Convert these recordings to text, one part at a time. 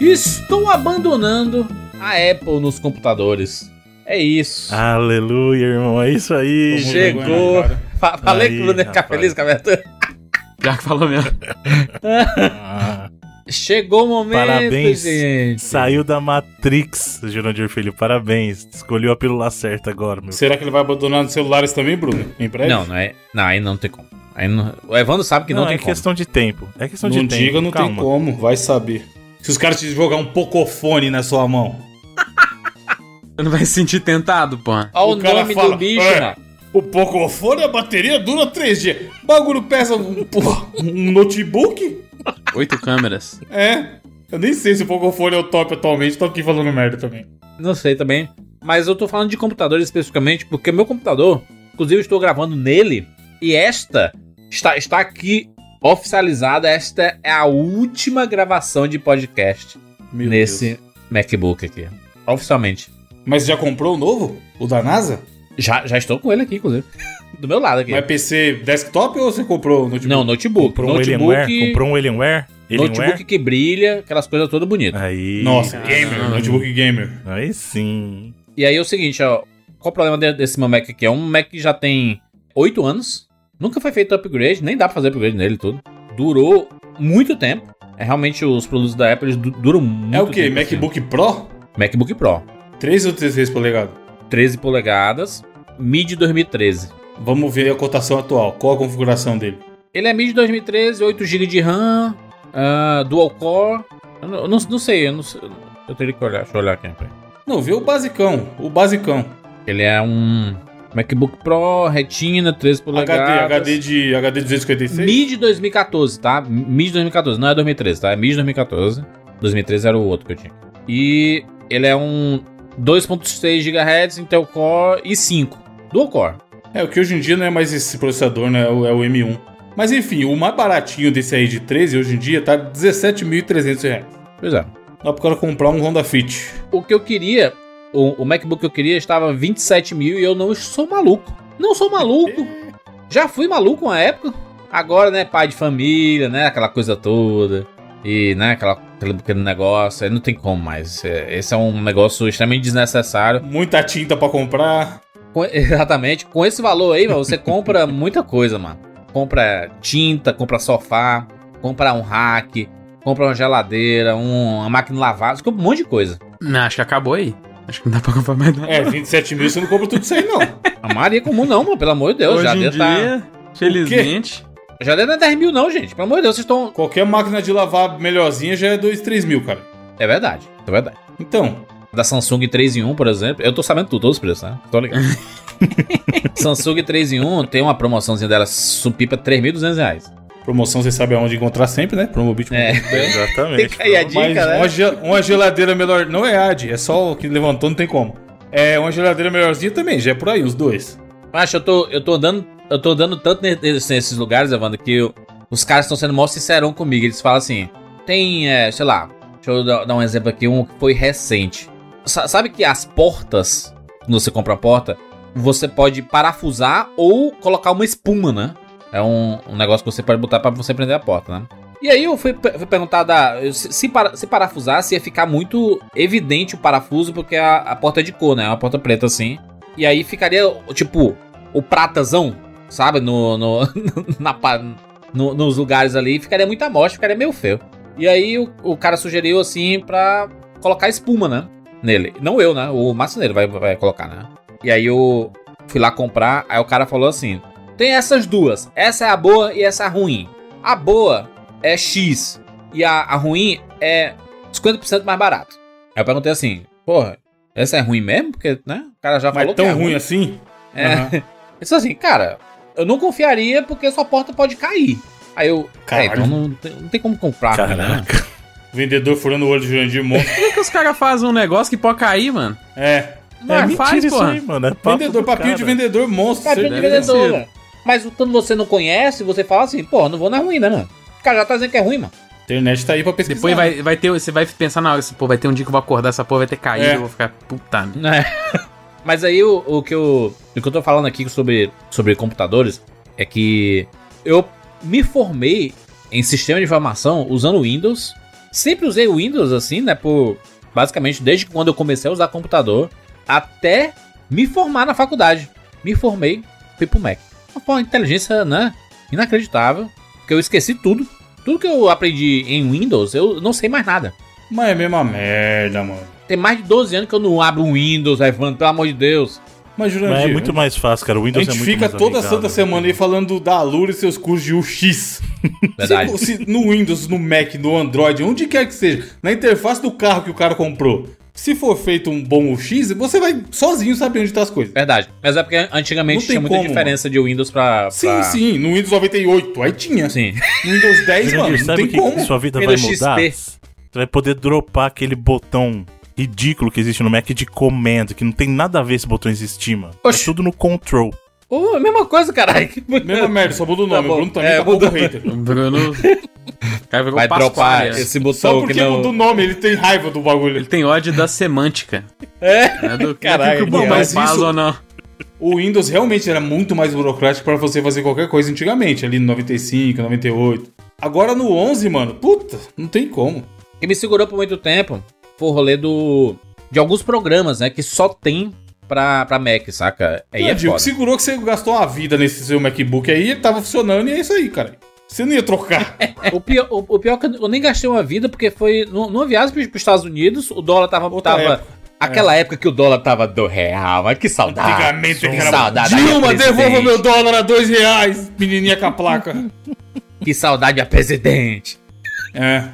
Estou abandonando a Apple nos computadores. É isso. Aleluia, irmão. É isso aí. Vamos Chegou. Fa falei Aí, que o Bruno ia ficar feliz com a abertura. Já que falou mesmo. Ah, Chegou o momento, Parabéns. gente. saiu da Matrix, Jurandir Filho. Parabéns. Escolheu a pílula certa agora, meu. Será que ele vai abandonar nos celulares também, Bruno? Em breve? Não, não é. Não, aí não tem como. Aí não- o Evandro sabe que não, não, tem é como. questão de tempo. É questão Não de tempo. diga, não tem como. Vai saber. Se os caras te jogar um pocofone na sua mão. Você não vai se sentir tentado, pô. Olha O o, cara nome fala, do bicho, "É, mano. O pocofone, a bateria dura três dias. O bagulho pesa um, porra, um notebook? Oito câmeras. É. Eu nem sei se o pocofone é o top atualmente. Tô aqui falando merda também. Não sei também. Mas eu tô falando de computador especificamente, porque meu computador, inclusive eu estou gravando nele, e esta está, está aqui oficializada. Esta é a última gravação de podcast Meu nesse Deus. MacBook aqui. Oficialmente. Mas já comprou o novo? O da NASA? Já, já estou com ele aqui, inclusive. Do meu lado aqui. Mas PC desktop ou você comprou o notebook? Não, notebook. Comprou um notebook, Alienware? Comprou um Alienware? notebook Alienware? que brilha, aquelas coisas todas bonitas. Aí. Nossa, Caramba. gamer. Notebook gamer. Aí sim. E aí é o seguinte, ó. Qual o problema de- desse meu Mac aqui? É um Mac que já tem 8 anos. Nunca foi feito upgrade, nem dá pra fazer upgrade nele tudo. Durou muito tempo. É realmente os produtos da Apple duram muito É o quê? tempo, assim. MacBook Pro? MacBook Pro. 3 ou 16 polegadas? 13 polegadas. Mid 2013. Vamos ver a cotação atual. Qual a configuração dele? Ele é mid 2013, 8 GB de RAM, ah, dual core. Eu não, não, não sei, eu não sei. Eu teria que olhar, deixa eu olhar aqui. Não, vê o basicão. O basicão. Ele é um MacBook Pro, Retina, 13 polegadas. HD, HD de HD 256? Mid 2014, tá? Mid 2014, não é 2013, tá? É mid 2014. 2013 era o outro que eu tinha. E ele é um 2.6 GHz, Intel Core i 5. Dual Core. É, o que hoje em dia não é mais esse processador, né? É o, é o M1. Mas enfim, o mais baratinho desse aí de 13 hoje em dia tá 17.300 reais. Pois é. Dá pro cara comprar um Honda Fit. O que eu queria, o, o MacBook que eu queria estava 27 mil e eu não sou maluco. Não sou maluco. Já fui maluco uma época. Agora, né, pai de família, né, aquela coisa toda. E, né, aquela, aquele pequeno negócio. Aí não tem como mais. É- Esse é um negócio extremamente desnecessário. Muita tinta pra comprar. Com- exatamente. Com esse valor aí, mano, você compra muita coisa, mano. Compra tinta, compra sofá, compra um rack, compra uma geladeira, um- uma máquina de lavar. Você compra um monte de coisa. Não, acho que acabou aí. Acho que não dá pra comprar mais nada. É, 27 mil você não compra tudo isso aí, não. A Maria comum não, mano. Pelo amor de Deus. Hoje já em deve tá... dia, felizmente. Já deve dar 10 mil, não, gente. Pelo amor de Deus, vocês estão. Qualquer máquina de lavar melhorzinha já é 2, 3 mil, cara. É verdade. É verdade. Então, Da Samsung 3 em 1, por exemplo. Eu tô sabendo tudo, todos os preços, né? Tô ligado. Samsung 3 em 1 tem uma promoçãozinha dela supipa 3.200 reais. Promoção você sabe aonde encontrar sempre, né? Promobit. É. Exatamente. Fica aí a Mas dica, né? uma, ge- uma geladeira melhor. Não é AD, é só o que levantou, não tem como. É uma geladeira melhorzinha também, já é por aí, os dois. Mas eu tô, eu tô andando, eu tô andando tanto ne- nesse- nesses lugares, Evandro, que eu- os caras estão sendo mó sincerão comigo. Eles falam assim: tem, é, sei lá, deixa eu dar, dar um exemplo aqui, um que foi recente. Sa- sabe que as portas, quando você compra a porta, você pode parafusar ou colocar uma espuma, né? É um, um negócio que você pode botar pra você prender a porta, né? E aí eu fui, fui perguntar da, se, se, para, se parafusasse ia ficar muito evidente o parafuso, porque a, a porta é de cor, né? É uma porta preta assim. E aí ficaria, tipo, o pratazão, sabe? No, no, na, no- nos lugares ali. Ficaria muito amostra, ficaria meio feio. E aí o, o cara sugeriu, assim, pra colocar espuma, né? Nele. Não eu, né? O marceneiro vai, vai colocar, né? E aí eu fui lá comprar. Aí o cara falou assim: tem essas duas. Essa é a boa e essa é a ruim. A boa é X. E a, a ruim é 50% mais barato. Aí eu perguntei assim: porra, essa é ruim mesmo? Porque, né? O cara já Mas falou tão que é ruim assim? é. Ele disse assim, cara, eu não confiaria porque sua porta pode cair. Aí eu, é, Caralho. então não, tem- não tem como comprar, né? Caraca. Vendedor furando o olho de Jurandir Monstro. Por que, que os caras fazem um negócio que pode cair, mano? É. Não, é é, faz, isso aí, mano. É papo Vendedor, do papinho cara. de vendedor monstro. Papinho de vendedor, ser. velho. Mas quando você não conhece, você fala assim, pô, não vou na ruim, né, mano? O cara já tá dizendo que é ruim, mano. Internet tá aí pra pesquisar. Depois vai, vai ter, você vai pensar na hora, esse, pô, vai ter um dia que eu vou acordar, essa porra vai ter caído, É. eu vou ficar, puta né? Mas aí o, o que eu, o que eu tô falando aqui sobre, sobre computadores é que eu me formei em sistema de informação usando Windows sempre usei o Windows assim, né? Por basicamente desde quando eu comecei a usar computador até me formar na faculdade. Me formei, fui pro Mac. Uma inteligência, né? Inacreditável. Que eu esqueci tudo. Tudo que eu aprendi em Windows, eu não sei mais nada. Mas é a mesma merda, mano. Tem mais de 12 anos que eu não abro um Windows, Evandro, pelo amor de Deus. Mas, Mas Jurandir, é muito mais fácil, cara. O a Windows gente é muito fica mais toda amigável. santa semana aí falando da Alura e seus cursos de UX. Verdade. Se, se no Windows, no Mac, no Android, onde quer que seja, na interface do carro que o cara comprou, se for feito um bom UX, você vai sozinho saber onde tá as coisas. Verdade. Mas é porque antigamente Não tem tinha muita como, diferença de Windows pra. Sim, pra- sim, no Windows 98, aí tinha. Sim. No Windows 10, mano, não sabe tem o que como. sua vida vai Windows mudar? XP. Você vai poder dropar aquele botão ridículo que existe no Mac de command, que não tem nada a ver esse botão existir, mano. Oxi. É tudo no control. Ô, a mesma coisa, caralho. Mesma merda, só muda o nome. Tá o Bruno também É, tá mudou. hater. O Bruno. O cara virou Vai dropar Pasquale. esse Só botão que porque não. muda o nome, ele tem raiva do bagulho. Ele tem ódio da semântica. É. É do Caralho, que o mas faz isso- ou não. O Windows realmente era muito mais burocrático pra você fazer qualquer coisa antigamente, ali no 95, 98. Agora no 11, mano, puta, não tem como. que me segurou por muito tempo foi o rolê do. De alguns programas, né? Que só tem pra, pra Mac, saca? Aí eu é digo, foda. segurou que você gastou uma vida nesse seu MacBook aí, ele tava funcionando e é isso aí, cara. Você não ia trocar. O pior, o, o pior é que eu nem gastei uma vida, porque foi nu- numa viagem pros, pros Estados Unidos, o dólar tava. Outra tava época. aquela época que o dólar tava do real, mas que saudade. Antigamente que era. saudade. Dilma, devolva meu dólar a dois reais, menininha com a placa. Que saudade a presidente. É.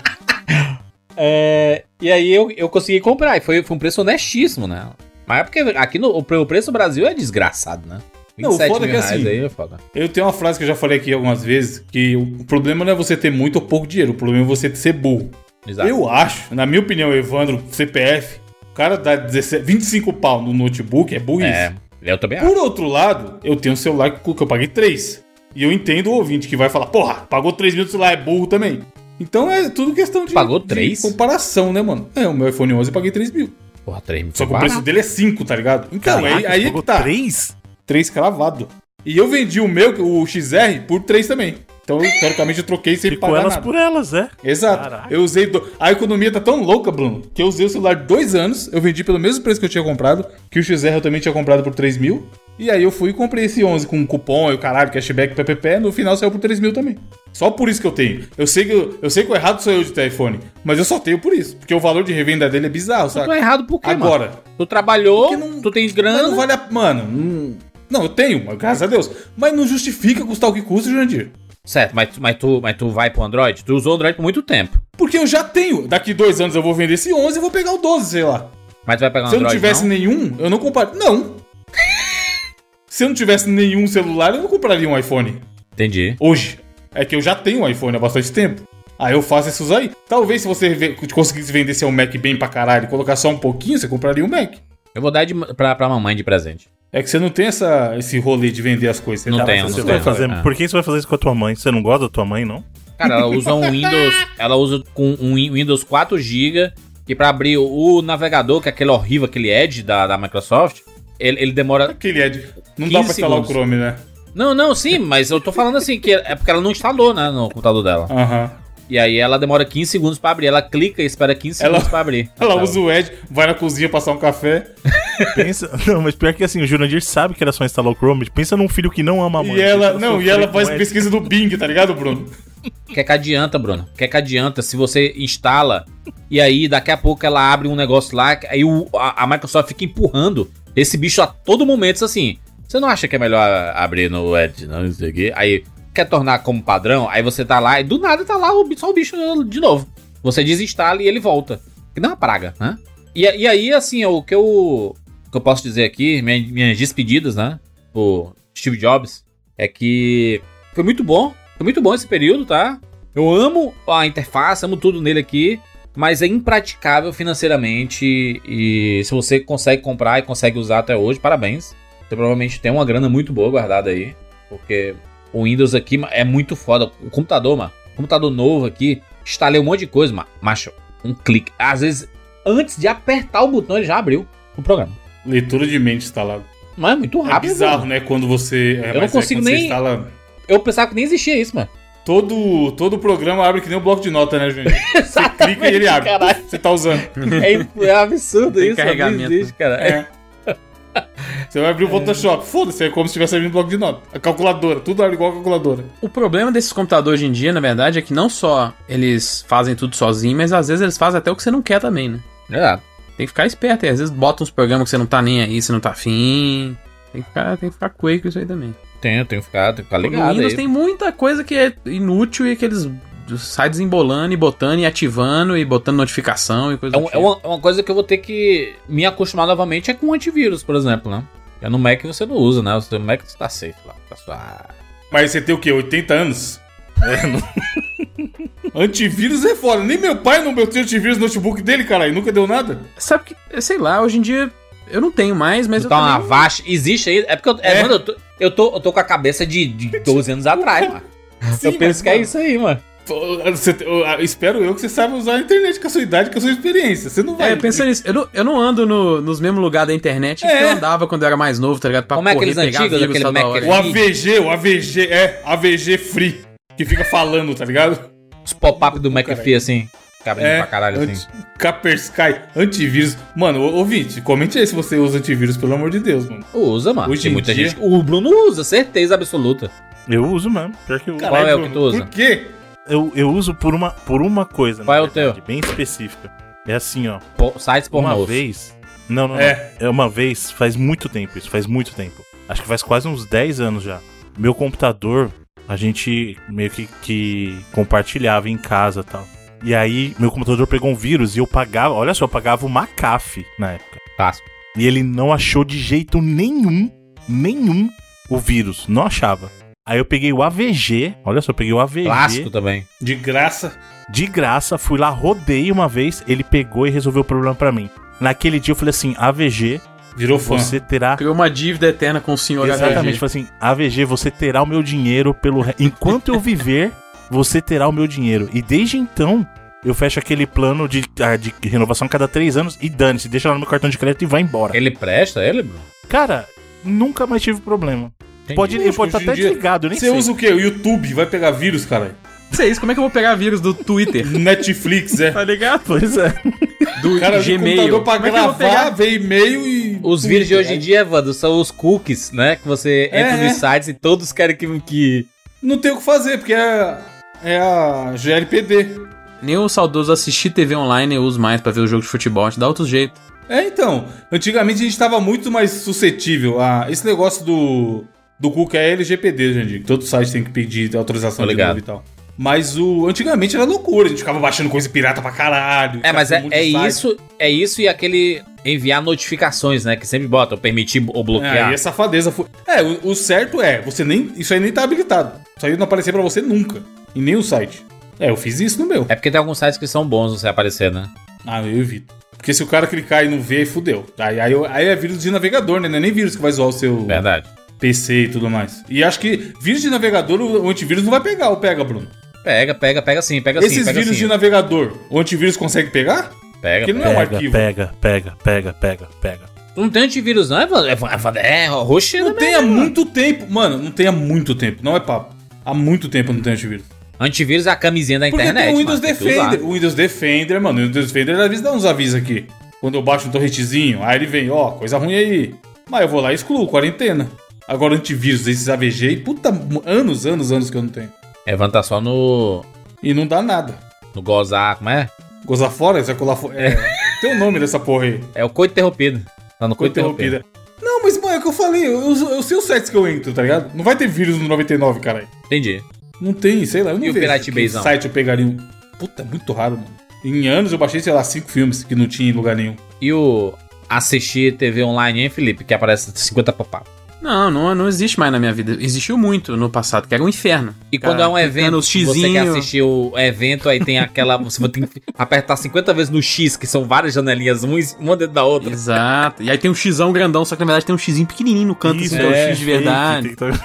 É, e aí eu, eu consegui comprar, e foi, foi um preço honestíssimo, né? Mas é porque aqui no o, pre- o preço no Brasil é desgraçado, né? Não, o foda é que reais assim, aí é foda. Eu tenho uma frase que eu já falei aqui algumas vezes, que o problema não é você ter muito ou pouco dinheiro, o problema é você ser burro. Exato. Eu acho, na minha opinião, Evandro, CPF, o cara dá 17, 25 pau no notebook, é burrice. É, eu também acho. Por outro lado, eu tenho um celular que que eu paguei 3. E eu entendo o ouvinte que vai falar, porra, pagou 3 mil no celular, é burro também. Então é tudo questão de, Pagou de três? comparação, né, mano? É, o meu iPhone 11 eu paguei 3 mil. Porra, 3 mil. Só que o preço dele é 5, tá ligado? Então, aí, Caraca, aí é pagou que tá. três? 3 cravado. E eu vendi o meu, o XR, por 3 também. Então, teoricamente, eu troquei sem Ficou pagar elas nada. por elas, é. Exato. Caraca. Eu usei. do- A economia tá tão louca, Bruno, que eu usei o celular dois anos. Eu vendi pelo mesmo preço que eu tinha comprado. Que o XR eu também tinha comprado por 3 mil. E aí eu fui e comprei esse 11 com cupom e o caralho, cashback, ppp. No final saiu por 3 mil também. Só por isso que eu tenho. Eu sei que, eu, eu sei que o errado sou eu de ter iPhone. Mas eu só tenho por isso. Porque o valor de revenda dele é bizarro, Tu é sabe? errado por quê, mano? Agora. Tu trabalhou, não- tu tens Mas grana. não vale a. Mano. Não, não, eu tenho, mas graças a Deus. Mas não justifica custar o que custa, Jandir. Certo, mas, tu- mas, tu, mas tu vai pro Android? Tu usou o Android por muito tempo. Porque eu já tenho. Daqui dois anos eu vou vender esse 11 e vou pegar o 12, sei lá. Mas tu vai pegar um Se eu não Android, tivesse não? nenhum, eu não compraria. Não. Se eu não tivesse nenhum celular, eu não compraria um iPhone. Entendi. Hoje. É que eu já tenho um iPhone há bastante tempo. Aí eu faço esses aí. Talvez se você conseguisse vender seu Mac bem pra caralho e colocar só um pouquinho, você compraria um Mac. Eu vou dar de, pra, pra mamãe de presente. É que você não tem essa, esse rolê de vender as coisas. Você Não dá tenho, pra Você não vai fazer... Ah. Por que você vai fazer isso com a tua mãe? Você não gosta da tua mãe, não? Cara, ela usa um Windows. Ela usa com um Win- Windows 4 GB. E pra abrir o, o navegador, que é aquele horrível, aquele Edge da, da Microsoft, ele, ele demora. Aquele Ed. Não dá 15 pra instalar segundos. o Chrome, né? Não, não, sim, mas eu tô falando assim, que é porque ela não instalou, né, no computador dela. Aham. E aí ela demora 15 segundos pra abrir. Ela clica e espera 15 Ela- segundos pra abrir. Ela Tá. usa o Edge, vai na cozinha passar um café. Pensa... Não, mas pior que assim, o Jurandir sabe que era só instalar o Chrome. Pensa num filho que não ama a mãe. E ela, Pensa não, e ela faz pesquisa do Bing, tá ligado, Bruno? Quer que adianta, Bruno? Quer que adianta se você instala e aí daqui a pouco ela abre um negócio lá, aí o- a, a Microsoft fica empurrando esse bicho a todo momento assim. Você não acha que é melhor abrir no Edge, não, isso aqui? Aí quer tornar como padrão, aí você tá lá e do nada tá lá só o bicho de novo. Você desinstala e ele volta. Que é uma praga, né? E, e aí, assim, o que eu, o que eu posso dizer aqui, minha- minhas despedidas, né? O Steve Jobs, é que foi muito bom. Foi muito bom esse período, tá? Eu amo a interface, amo tudo nele aqui, mas é impraticável financeiramente e se você consegue comprar e consegue usar até hoje, parabéns. Você provavelmente tem uma grana muito boa guardada aí, porque o Windows aqui é muito foda. O computador, mano, computador novo aqui, instalei um monte de coisa, mano. Macho, um clique. Às vezes, antes de apertar o botão, ele já abriu o programa. Leitura de mente instalado. Mas é muito É rápido. bizarro, mano. né? Quando você. é, Eu não é consigo você nem- instala- Eu pensava que nem existia isso, mano. Todo, todo programa abre que nem um bloco de nota, né, Juninho? Você clica e ele abre. caralho. Você tá usando. É, é absurdo Tem isso, não carregamento. existe, cara. É. Você vai abrir o Photoshop. Foda-se, é como se estivesse abrindo um bloco de nota. A calculadora, tudo abre igual a calculadora. O problema desses computadores hoje em dia, na verdade, é que não só eles fazem tudo sozinho, mas às vezes eles fazem até o que você não quer também, né? É. Tem que ficar esperto, e às vezes bota uns programas que você não tá nem aí, você não tá afim. Tem que ficar, tem que ficar com isso aí também. Tem, tem que ficar, que ficar No ligado Windows aí. tem muita coisa que é inútil e que eles saem desembolando e botando e ativando e botando notificação e coisa É, um- é tipo. uma, é uma coisa que eu vou ter que me acostumar novamente é com antivírus, por exemplo, né? É no Mac você não usa, né? O seu Mac tá safe lá. Tá suave. Mas você tem o quê? 80 anos? É, não- Antivírus é foda. Nem meu pai não meteu antivírus no notebook dele, caralho. Nunca deu nada. Sabe que, sei lá, hoje em dia eu não tenho mais, mas eu Então, uma também... Avast existe aí. É porque eu, é, É. mano, eu, tô, eu, tô, eu tô com a cabeça de, de 12 anos atrás, mano. eu Sim, penso mas, que é mano, isso aí, mano. Você- eu- eu espero eu que você saiba usar a internet com a sua idade, com a sua experiência. Você não vai. É, pensando nisso, eu não, eu não ando no- nos mesmos lugares da internet que É. eu andava quando eu era mais novo, tá ligado? Pra Como é correr, aqueles pegar antigos, vírus aquele. O AVG, o AVG, é, AVG Free, que fica falando, tá ligado? Os pop-up do. McAfee, assim. Cabelinho É, pra caralho, assim. anti- Kaspersky, antivírus. Mano, ô- ouvinte, comente aí se você usa antivírus, pelo amor de Deus, mano. Usa, mano. Hoje Tem em muita dia- gente. O Bruno usa, certeza absoluta. Eu uso mesmo. Pior que eu uso. Qual é o que tu usa? Por quê? Eu, eu uso por uma, por uma coisa, Qual é o verdade, Bem específica. É assim, ó. Po- Sites Uma pornôs. vez. Não, não, É. não. É uma vez, faz muito tempo isso, faz muito tempo. Acho que faz quase uns 10 anos já. Meu computador, a gente meio que, que compartilhava em casa e tal. E aí, meu computador pegou um vírus e eu pagava, olha só, eu pagava o McAfee na época. Clássico. E ele não achou de jeito nenhum, nenhum, o vírus. Não achava. Aí eu peguei o AVG, olha só, eu peguei o AVG Clássico também. De graça. de graça, fui lá, rodei uma vez, ele pegou e resolveu o problema pra mim. Naquele dia eu falei assim, AVG, Virou fã. você terá Criou uma dívida eterna com o senhor Exatamente, AVG. falei assim, AVG, você terá o meu dinheiro pelo enquanto eu viver, você terá o meu dinheiro. E desde então, eu fecho aquele plano de, ah, de renovação a cada três anos e dane-se, deixa lá no meu cartão de crédito e vai embora. Ele presta, ele, Bruno? Cara, nunca mais tive problema. Entendi. Pode, ele pode estar até dia- desligado, eu nem Você sei. usa o quê? O YouTube vai pegar vírus, caralho. Isso é isso, como é que eu vou pegar vírus do Twitter? Netflix, é. Tá ligado? Pois é. Do Cara, o Gmail. computador pra Como é que eu vou gravar, pegar? vem e-mail e. Os vídeos de hoje em dia, Evandro, são os cookies, né? Que você É, entra é. nos sites e todos querem que. que... Não tem o que fazer, porque é, é a GLPD. Nem o saudoso assistir TV online eu uso mais pra ver o jogo de futebol, a gente dá outro jeito. É, então. Antigamente a gente tava muito mais suscetível a. Esse negócio do. Do cookie é LGPD, gente. Todo site tem que pedir autorização Tô de ligado. novo e tal. Mas o. Antigamente era loucura, a gente ficava baixando coisa pirata pra caralho. É, mas é, um é isso, é isso e aquele enviar notificações, né? Que sempre bota, permitir ou É, bloquear. e a safadeza foi. É, o, o certo é, você nem. Isso aí nem tá habilitado. Isso aí não aparecer pra você nunca. Em nenhum site. É, eu fiz isso no meu. É porque tem alguns sites que são bons você aparecer, né? Ah, eu evito. Porque se o cara clicar e não vê, fudeu. Aí, aí, aí é vírus de navegador, né? Não é nem vírus que vai zoar o seu Verdade. PC e tudo mais. E acho que vírus de navegador, o antivírus não vai pegar, ou pega, Bruno? Pega, pega, pega sim, pega sim, Esses vírus sim. de navegador, o antivírus consegue pegar? Pega, Porque pega. não é um Pega, arquivo. pega, pega, pega, pega, pega. Não tem antivírus, não, Evandro? Evandro, É, roxeira Não tem há muito tempo. Mano, não tem há muito tempo. Não é papo. Há muito tempo não tem antivírus. Antivírus é a camisinha da Porque internet. tem o Windows mano. Defender. O Windows Defender, mano. O Windows Defender, às vezes dá uns avisos aqui. Quando eu baixo um torrentezinho, aí ele vem, ó, coisa ruim aí. Mas eu vou lá e excluo, quarentena. Agora antivírus, esses AVG, e puta, anos, anos, anos que eu não tenho. Evandro tá só no, E não dá nada. no gozar, como é? Gozar fora, você vai colar fora. É, tem o nome dessa porra aí. É o coito interrompido. Tá no coito interrompido. Não, mas, mano, é o que eu falei. Eu, eu, eu sei os sites que eu entro, tá ligado? Não vai ter vírus no 99, caralho. Entendi. Não tem, sei lá. Eu não E o vejo que Bayzão? site eu pegaria um... Puta, é muito raro, mano. Em anos eu baixei, sei lá, cinco filmes que não tinha em lugar nenhum. E o assistir TV online, hein, Felipe? Que aparece 50 pop-up. Não, não, não existe mais na minha vida. Existiu muito no passado, que era um inferno. E quando Cara, é um evento, você quer assistir o evento, aí tem aquela. Você vai ter que apertar 50 vezes no X, que são várias janelinhas, um uma dentro da outra. Exato. E aí tem um xão grandão, só que na verdade tem um xizinho pequenininho no canto, assim, que é o é, X de verdade. tem tá-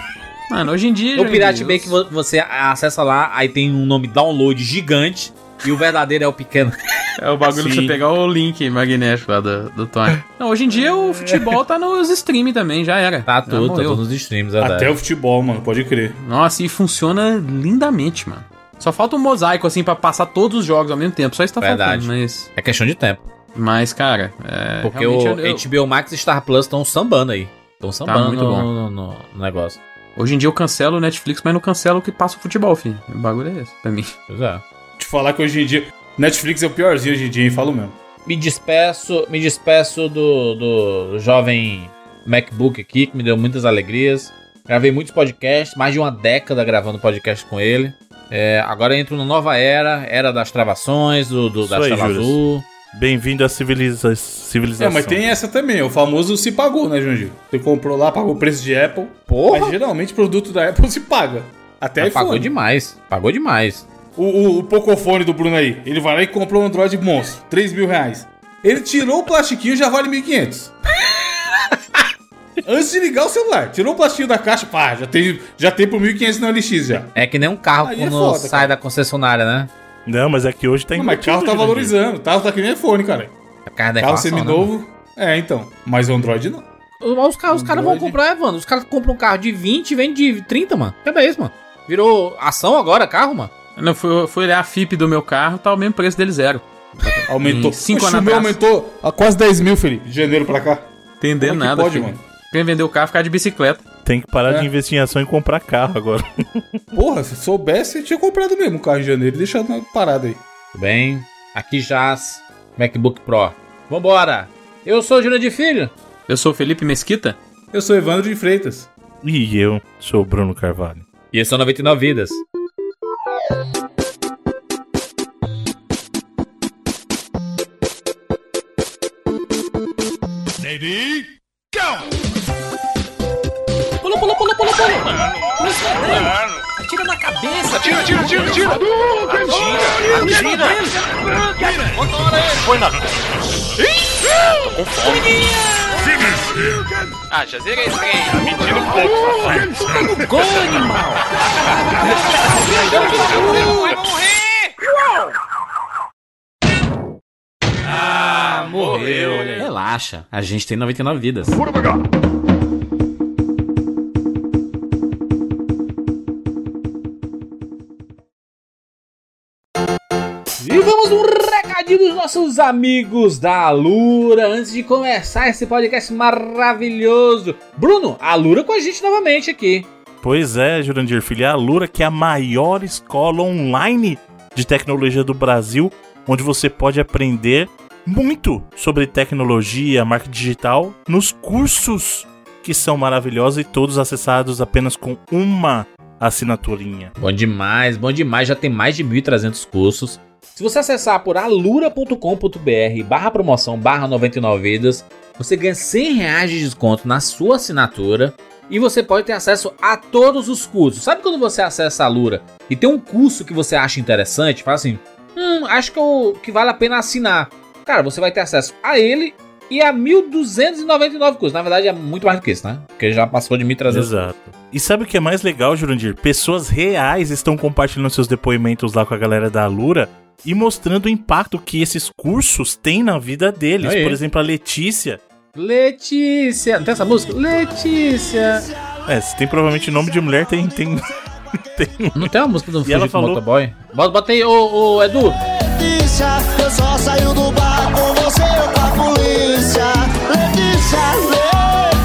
Mano, hoje em dia... Gente, Pirate Bay que vo- você acessa lá, aí tem um nome download gigante e o verdadeiro é o pequeno. É o bagulho pra Sim. você pegar o link magnético lá do, do Tony. Não, hoje em dia o futebol tá nos streaming também, já era. Tá tudo, tá tudo nos streams, é verdade. Até o futebol, mano, pode crer. Nossa, e funciona lindamente, mano. Só falta um mosaico, assim, pra passar todos os jogos ao mesmo tempo. Só isso tá Verdade. faltando, mas... É questão de tempo. Mas, cara, é... Porque o eu- eu- HBO Max e Star Plus estão sambando aí. Estão sambando muito no, bom. no- no- no negócio. Hoje em dia eu cancelo o Netflix, mas não cancelo o que passa o futebol, filho. O bagulho é esse, pra mim. Pois é. Te falar que hoje em dia. Netflix é o piorzinho hoje em dia, hein? Falo mesmo. Me despeço, me despeço do, do jovem MacBook aqui, que me deu muitas alegrias. Gravei muitos podcasts, mais de uma década gravando podcast com ele. É, agora entro numa nova era, era das travações, do, do, da Júlio. azul. Bem-vindo à civiliza É, civilização. mas tem essa também, é o famoso se pagou, né, Jandir? Você comprou lá, pagou o preço de Apple. Porra! Mas geralmente produto da Apple se paga. Até Mas pagou iPhone. demais, pagou demais. O, o, o Pocofone do Bruno aí, ele vai lá e comprou um Android monstro, 3 mil reais. Ele tirou o plastiquinho já vale 1.500. Antes de ligar o celular, tirou o plastiquinho da caixa, pá, já tem, já tem por 1.500 no LX já. É que nem um carro Aí é quando foda, sai cara. da concessionária, né? Não, mas é que hoje tá Não, mas carro tá Jurandir. valorizando, carro tá que nem iPhone, cara. Carro da Carro inflação, né? seminovo, é, então. Mas o Android não. Os, caras, os caras vão comprar, mano. Os caras compram um carro de 20 e vende de 30, mano. Que é isso, mano. Virou ação agora, carro, mano. Não fui, fui olhar a FIP do meu carro, tá o mesmo preço dele zero. Aumentou. Em cinco Oxe, anos o meu atrás. aumentou a quase 10 mil, Felipe, de janeiro pra cá. Entender Como é nada, pode, filho. mano? Quem vender o carro ficar de bicicleta. Tem que parar É. de investir em ação e comprar carro agora. Porra, se soubesse, eu tinha comprado mesmo o carro em janeiro e deixado na parada aí. Tudo bem. Aqui jaz MacBook Pro. Vambora. Eu sou o Júnior de Filho. Eu sou o Felipe Mesquita. Eu sou Evandro de Freitas. E eu sou o Bruno Carvalho. E esse é o 99 Vidas. Pula, pula, pula, pula, pula. Atira na cabeça. Atira, atira, atira, atira! Atira! Atira! Põe na. Tô com fome. Ah, já zerei esse trem. Tá mentindo um pouco, safado. Gol, animal. Vai morrer! Ah, morreu. Relaxa, a gente tem 99 vidas. E vamos no recadinho dos nossos amigos da Alura antes de começar esse podcast maravilhoso. Bruno, a Alura com a gente novamente aqui. Pois é, Jurandir Filho, é a Lura, que é a maior escola online de tecnologia do Brasil, onde você pode aprender muito sobre tecnologia, marketing digital, nos cursos que são maravilhosos e todos acessados apenas com uma assinaturinha. Bom demais, bom demais. Já tem mais de 1.300 cursos. Se você acessar por alura.com.br barra promoção barra 99 vidas, você ganha 100 reais de desconto na sua assinatura e você pode ter acesso a todos os cursos. Sabe quando você acessa a Alura e tem um curso que você acha interessante? Fala assim, hum, acho que, eu- que vale a pena assinar. Cara, você vai ter acesso a ele e a 1.299 cursos. Na verdade é muito mais do que isso, né? Porque já passou de 1.300 Exato. E sabe o que é mais legal, Jurandir? Pessoas reais estão compartilhando seus depoimentos lá com a galera da Alura e mostrando o impacto que esses cursos têm na vida deles. Aí. Por exemplo, a Letícia. Letícia. Não tem essa música? Letícia. É, se tem provavelmente nome de mulher, tem. tem... tem... Não tem uma música do E ela falou- Motoboy? Bota, bota aí, ô, ô, Edu. Letícia, eu só saio do bar com você ou com a polícia. Letícia,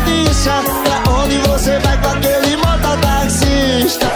Letícia, pra onde você vai com aquele mototaxista?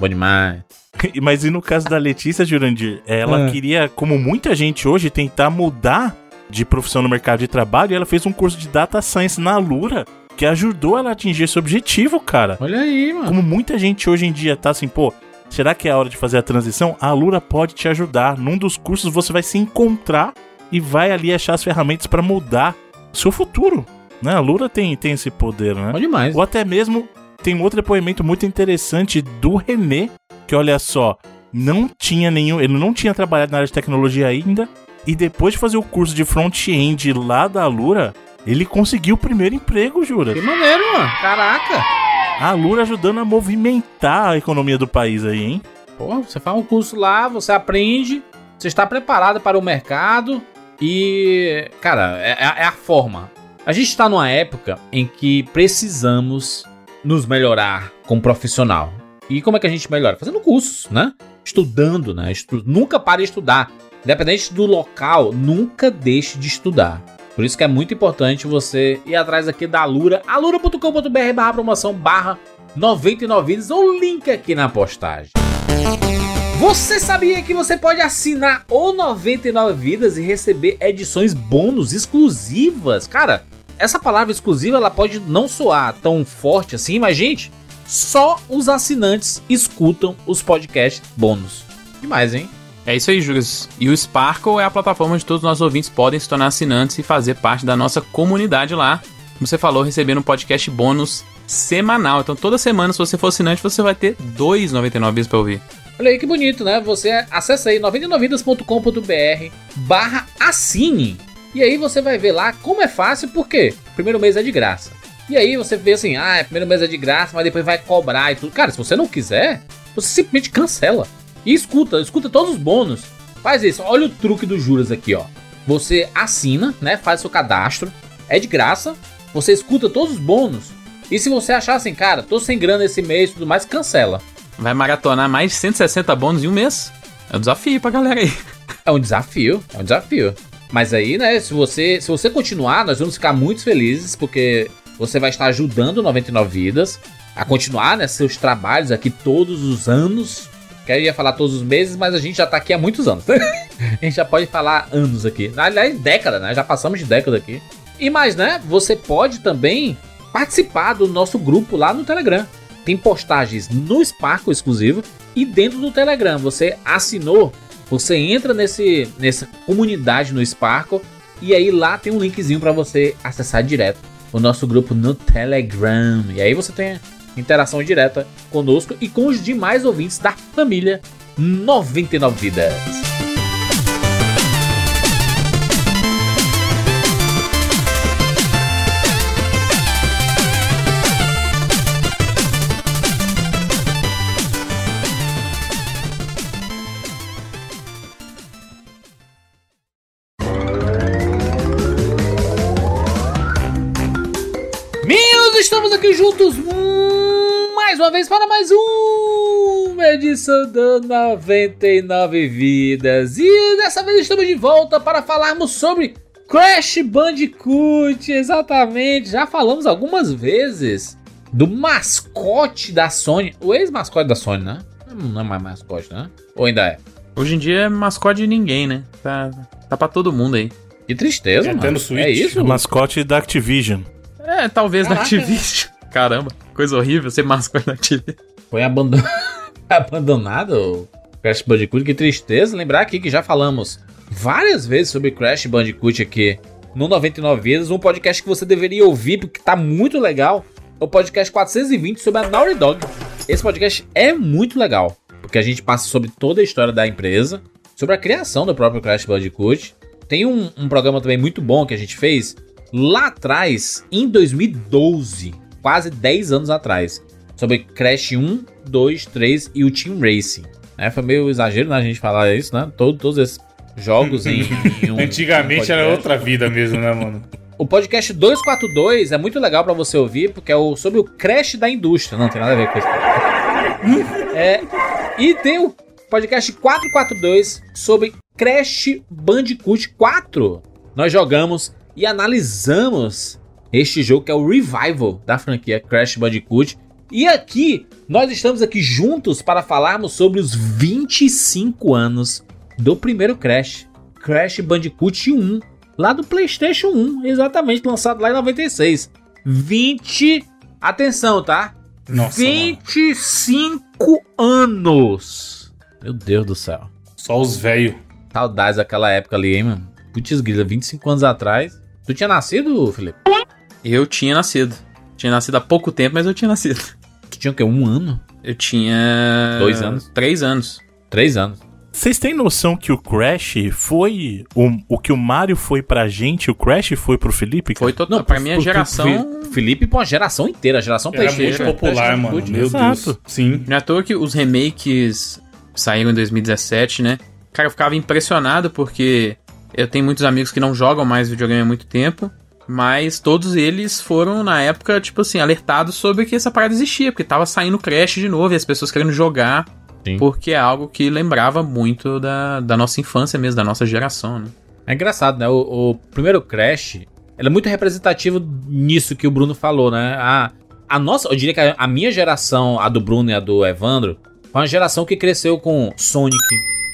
Bom demais. Mas e no caso da Letícia, Jurandir? Ela Ah. queria, como muita gente hoje, tentar mudar de profissão no mercado de trabalho e ela fez um curso de Data Science na Alura que ajudou ela a atingir esse objetivo, cara. Olha aí, mano. Como muita gente hoje em dia tá assim, pô, será que é a hora de fazer a transição? A Alura pode te ajudar. Num dos cursos você vai se encontrar e vai ali achar as ferramentas para mudar seu futuro. Né? A Alura tem, tem esse poder, né? Bom demais. Ou até mesmo tem um outro depoimento muito interessante do René, que olha só, não tinha nenhum, ele não tinha trabalhado na área de tecnologia ainda, e depois de fazer o curso de front-end lá da Alura, ele conseguiu o primeiro emprego, jura? Que maneiro, mano. Caraca. A Alura ajudando a movimentar a economia do país aí, hein? Pô, você faz um curso lá, você aprende, você está preparado para o mercado e, cara, é, é- é a forma. A gente está numa época em que precisamos nos melhorar como profissional. E como é que a gente melhora? Fazendo cursos, né? Estudando, né? Estu- Nunca pare de estudar. Independente do local, nunca deixe de estudar. Por isso que é muito importante você ir atrás aqui da Alura, alura.com.br barra promoção barra 99 vidas, ou link aqui na postagem. Você sabia que você pode assinar o 99 Vidas e receber edições bônus exclusivas? Cara, essa palavra exclusiva ela pode não soar tão forte assim, mas gente, só os assinantes escutam os podcasts bônus. Demais, hein? É isso aí, Juras. E o Sparkle é a plataforma onde todos os nossos ouvintes podem se tornar assinantes e fazer parte da nossa comunidade lá. Como você falou, recebendo um podcast bônus semanal. Então toda semana, se você for assinante, você vai ter dois 99 vezes pra ouvir. Olha aí que bonito, né? Você acessa aí 99vidas.com.br barra assine. E aí você vai ver lá como é fácil, porque primeiro mês é de graça. E aí você vê assim, ah, primeiro mês é de graça, mas depois vai cobrar e tudo. Cara, se você não quiser, você simplesmente cancela. E escuta, escuta todos os bônus. Faz isso, olha o truque do Juras aqui, ó. Você assina, né? Faz seu cadastro, é de graça. Você escuta todos os bônus. E se você achar assim, cara, tô sem grana esse mês e tudo mais, cancela. Vai maratonar mais de 160 bônus em um mês. É um desafio pra galera aí. É um desafio, é um desafio. Mas aí, né, se você, se você continuar, nós vamos ficar muito felizes, porque você vai estar ajudando o 99 Vidas a continuar, né, seus trabalhos aqui todos os anos. Que eu ia falar todos os meses, mas a gente já tá aqui há muitos anos. a gente já pode falar anos aqui. Aliás, década, né? Já passamos de década aqui. E mais, né? Você pode também participar do nosso grupo lá no Telegram. Tem postagens no Sparkle exclusivo e dentro do Telegram. Você assinou, você entra nesse, nessa comunidade no Sparkle e aí lá tem um linkzinho para você acessar direto o nosso grupo no Telegram. E aí você tem interação direta conosco e com os demais ouvintes da família 99 Vidas. Juntos hum, mais uma vez para mais uma edição do 99 Vidas. E dessa vez estamos de volta para falarmos sobre Crash Bandicoot. Exatamente, já falamos algumas vezes do mascote da Sony, o ex-mascote da Sony, né? Não é mais mascote, né? Ou ainda é? Hoje em dia é mascote de ninguém, né? Tá, tá pra todo mundo aí. Que tristeza, É, mano. até no Switch. É isso? O mascote da Activision. É, talvez na Caraca. Activision. Caramba, coisa horrível ser mascote da Activision. Foi abandon... abandonado o Crash Bandicoot. Que tristeza. Lembrar aqui que já falamos várias vezes sobre Crash Bandicoot aqui no 99 Vidas. Um podcast que você deveria ouvir porque tá muito legal. É o podcast 420 sobre a Naughty Dog. Esse podcast é muito legal. Porque a gente passa sobre toda a história da empresa. Sobre a criação do próprio Crash Bandicoot. Tem um, um programa também muito bom que a gente fez lá atrás, em 2012. Quase 10 anos atrás sobre Crash 1, 2, 3 e o Team Racing. Né? Foi meio exagero né, a gente falar isso, né? Todo, todos esses jogos em, em um. Antigamente um era outra vida mesmo, né, mano? O podcast 242 é muito legal pra você ouvir, porque é o, sobre o crash da indústria. Não tem nada a ver com isso. É, e tem o podcast 442 sobre Crash Bandicoot 4. Nós jogamos e analisamos este jogo que é o revival da franquia Crash Bandicoot. E aqui, nós estamos aqui juntos para falarmos sobre os 25 anos do primeiro Crash. Crash Bandicoot 1, lá do PlayStation 1, exatamente, lançado lá em 96. 20. Atenção, tá? Nossa, mano. 25 anos! Meu Deus do céu. Só os velhos. Saudades daquela época ali, hein, mano? Putz grila, 25 anos atrás. Tu tinha nascido, Felipe? Eu tinha nascido. Tinha nascido há pouco tempo, mas eu tinha nascido. Tu tinha o quê? Um ano? Eu tinha. Dois anos? Três anos. Três anos. Vocês têm noção que o Crash foi o, o que o Mario foi pra gente, o Crash foi pro Felipe? cara? Foi total. pra minha pro- pro- geração. Fi- Felipe, pra uma geração inteira, a geração Era PlayStation. muito popular, mano. Meu Exato. Deus. Sim. Não é à toa que os remakes saíram em 2017, né? cara, eu ficava impressionado porque eu tenho muitos amigos que não jogam mais videogame há muito tempo, mas todos eles foram, na época, tipo assim, alertados sobre que essa parada existia, porque tava saindo Crash de novo e as pessoas querendo jogar, Sim. porque é algo que lembrava muito da, da nossa infância mesmo, da nossa geração, né? É engraçado, né? O, o primeiro Crash, é muito representativo nisso que o Bruno falou, né? A, a nossa, eu diria que a, a minha geração, a do Bruno e a do Evandro, foi uma geração que cresceu com Sonic,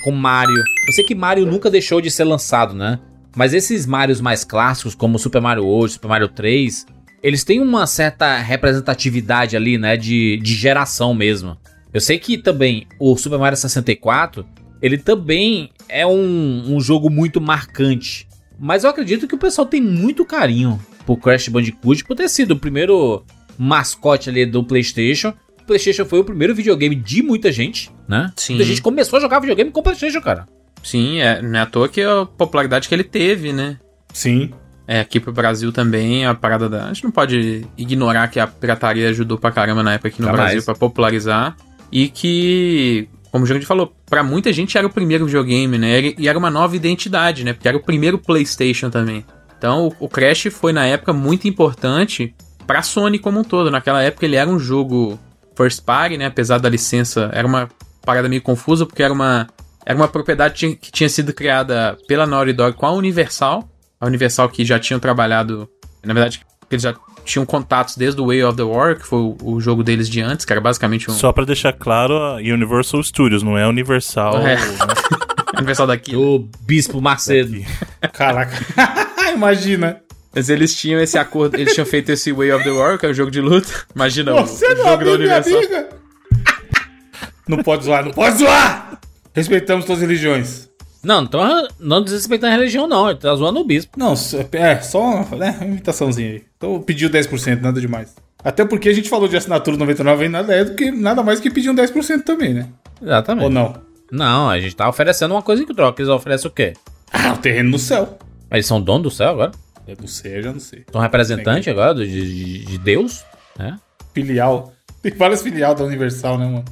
com Mario. Eu sei que Mario nunca deixou de ser lançado, né? Mas esses Marios mais clássicos, como Super Mario World, Super Mario 3, eles têm uma certa representatividade ali, né? De, de geração mesmo. Eu sei que também o Super Mario 64, ele também é um, um jogo muito marcante. Mas eu acredito que o pessoal tem muito carinho por Crash Bandicoot por ter sido o primeiro mascote ali do PlayStation. O PlayStation foi o primeiro videogame de muita gente, né? Sim. Muita gente começou a jogar videogame com o PlayStation, cara. Sim, é, não é à toa que a popularidade que ele teve, né? Sim. É, aqui pro Brasil também, a parada da. A gente não pode ignorar que a pirataria ajudou pra caramba na época aqui no Jamais. Brasil pra popularizar. E que, como o Jurandir falou, pra muita gente era o primeiro videogame, né? E era uma nova identidade, né? Porque era o primeiro PlayStation também. Então o- o Crash foi na época muito importante pra Sony como um todo. Naquela época ele era um jogo first party, né? Apesar da licença, era uma parada meio confusa porque era uma era uma propriedade que tinha sido criada pela Naughty Dog com a Universal. A Universal que já tinham trabalhado, na verdade, eles já tinham contatos desde o Way of the War, que foi o, jogo deles de antes, que era basicamente um Só pra deixar claro, a Universal Studios, não é Universal. É. né? Universal daqui. O Bispo Macedo. Caraca. Imagina. Mas eles tinham esse acordo, eles tinham feito esse Way of the War, que é o jogo de luta. Imagina o, o Você não jogo da Universal. Não pode zoar, não pode zoar! Respeitamos todas as religiões. Não, não tô não desrespeitando a religião, não. Ele tá zoando o bispo. Não, é, só né, uma imitaçãozinha aí. Então pediu 10%, nada demais. Até porque a gente falou de assinatura 99 e nada é do que nada mais que pedir um 10% também, né? Exatamente. Ou não? Não, a gente tá oferecendo uma coisa em troca. Eles oferecem o quê? Ah, o terreno no céu. Eles são dono do céu agora? Eu não sei, eu já não sei. São representante agora do- de, de, de Deus? né? Filial. Tem várias filial da Universal, né, mano?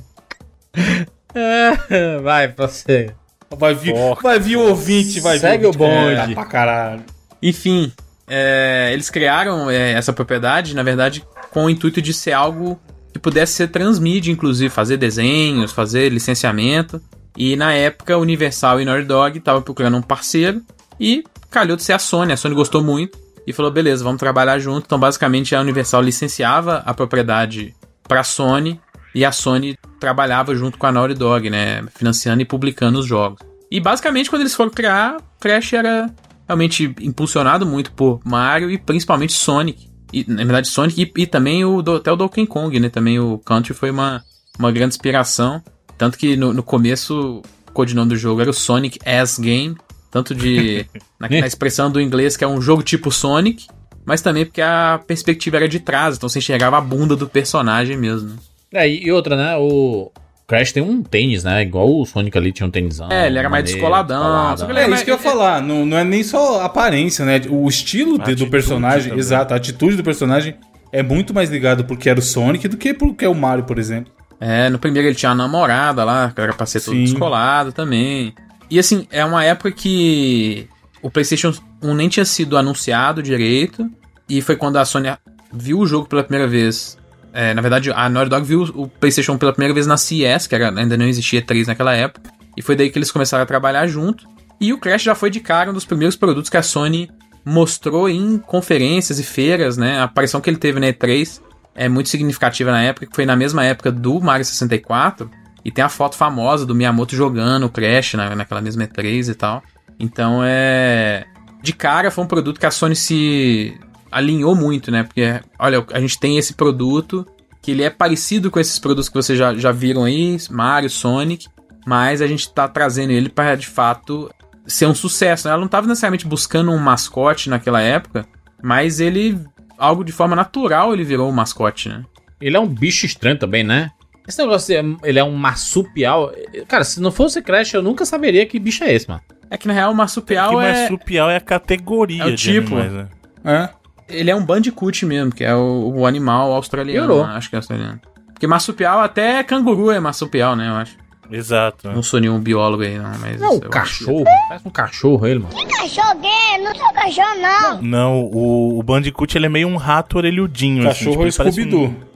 É, vai, você. Vai vir, vai vir o ouvinte, vai Segue vir o bonde. É, pra caralho. Enfim, é, eles criaram é, essa propriedade, na verdade, com o intuito de ser algo que pudesse ser transmídia, inclusive, fazer desenhos, fazer licenciamento. E na época, a Universal e Naughty Dog estavam procurando um parceiro e calhou de ser a Sony. A Sony gostou muito e falou: beleza, vamos trabalhar junto. Então, basicamente, a Universal licenciava a propriedade para a Sony e a Sony trabalhava junto com a Naughty Dog, né? Financiando e publicando os jogos. E basicamente, quando eles foram criar, Crash era realmente impulsionado muito por Mario e principalmente Sonic. E, na verdade, Sonic e, e também o, do- até o Donkey Kong, né? Também o Country foi uma, uma grande inspiração. Tanto que no, no começo o codinome do jogo era o Sonic as Game. Tanto de. na, na expressão do inglês que é um jogo tipo Sonic, mas também porque a perspectiva era de trás, então você enxergava a bunda do personagem mesmo. É, e outra, né? O Crash tem um tênis, né? Igual o Sonic ali tinha um tênisão. É, ele era mais maneiro, descoladão, descolado, né? É isso que eu ia falar. Não, não é nem só a aparência, né? O estilo de- do personagem, também. exato, a atitude do personagem é muito mais ligado porque era o Sonic do que porque é o Mario, por exemplo. É, no primeiro ele tinha uma namorada lá, que era pra ser todo Sim. descolado também. E assim, é uma época que o PlayStation 1 nem tinha sido anunciado direito. E foi quando a Sony viu o jogo pela primeira vez. É, na verdade, a Naughty Dog viu o PlayStation 1 pela primeira vez na CS, que era- ainda não existia 3 naquela época. E foi daí que eles começaram a trabalhar junto. E o Crash já foi de cara um dos primeiros produtos que a Sony mostrou em conferências e feiras, né? A aparição que ele teve na E3 é muito significativa na época, que foi na mesma época do Mario 64. E tem a foto famosa do Miyamoto jogando o Crash na, naquela mesma E3 e tal. Então é. De cara foi um produto que a Sony se alinhou muito, né? Porque, olha, a gente tem esse produto que ele é parecido com esses produtos que vocês já, já viram aí, Mario, Sonic, mas a gente tá trazendo ele para de fato ser um sucesso. né? Ela não tava necessariamente buscando um mascote naquela época, mas ele, algo de forma natural, ele virou um mascote, né? Ele é um bicho estranho também, né? Esse negócio, de- ele é um marsupial. Cara, se não fosse Crash, eu nunca saberia que bicho é esse, mano. É que na real o marsupial que é. marsupial é a categoria É o de tipo. animais, né? É. Ele é um bandicoot mesmo, que é o, o animal australiano. Piorou. né? Acho que é australiano. Porque marsupial até canguru é marsupial, né? Eu acho. Exato. Não sou nenhum biólogo aí, não, mas. Não, eu cachorro. Parece um cachorro ele, mano. Cachorro gay, não sou cachorro, não. Não, o, o Bandicoot ele é meio um rato orelhudinho. assim, Cachorro é tipo, parece Scooby-Doo. um-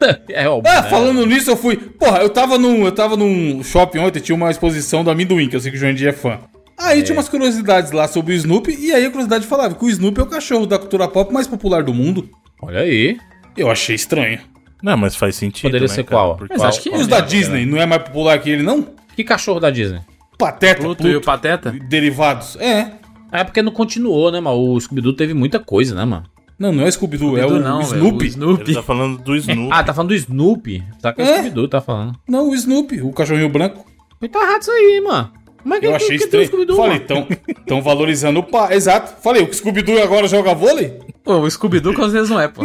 É óbvio. Ah, né? falando nisso, eu fui. Porra, eu tava num, eu tava num shopping ontem, tinha uma exposição do amendoim, que eu sei que o João é fã. Aí tinha umas curiosidades lá sobre o Snoopy, e aí a curiosidade falava que o Snoopy é o cachorro da cultura pop mais popular do mundo. Olha aí. Eu achei estranho. Não, mas faz sentido. Poderia né, ser cara? qual? Porque- Mas acho que E os da Disney, não é mais popular que ele, não? Que cachorro da Disney? Pateta, Pluto Pluto, e o Pateta? derivados. É. É porque não continuou, né, mano? O Scooby-Doo teve muita coisa, né, mano? Não, não é Scooby-Doo, é o Scooby-Doo não, velho, Snoopy. o Snoopy. Ele tá falando do Snoopy. Ah, tá falando do Snoopy. Tá que é o É? Scooby-Doo, tá falando. Não, o Snoopy, o cachorrinho branco. Mas tá errado isso aí, mano. Que Eu que- achei que tem o estranho. Scooby-Doo, Falei, mano? tão, tão valorizando o pá. Exato. Falei, o Scooby-Doo agora joga vôlei? Pô, o Scooby-Doo com certeza não é, pô.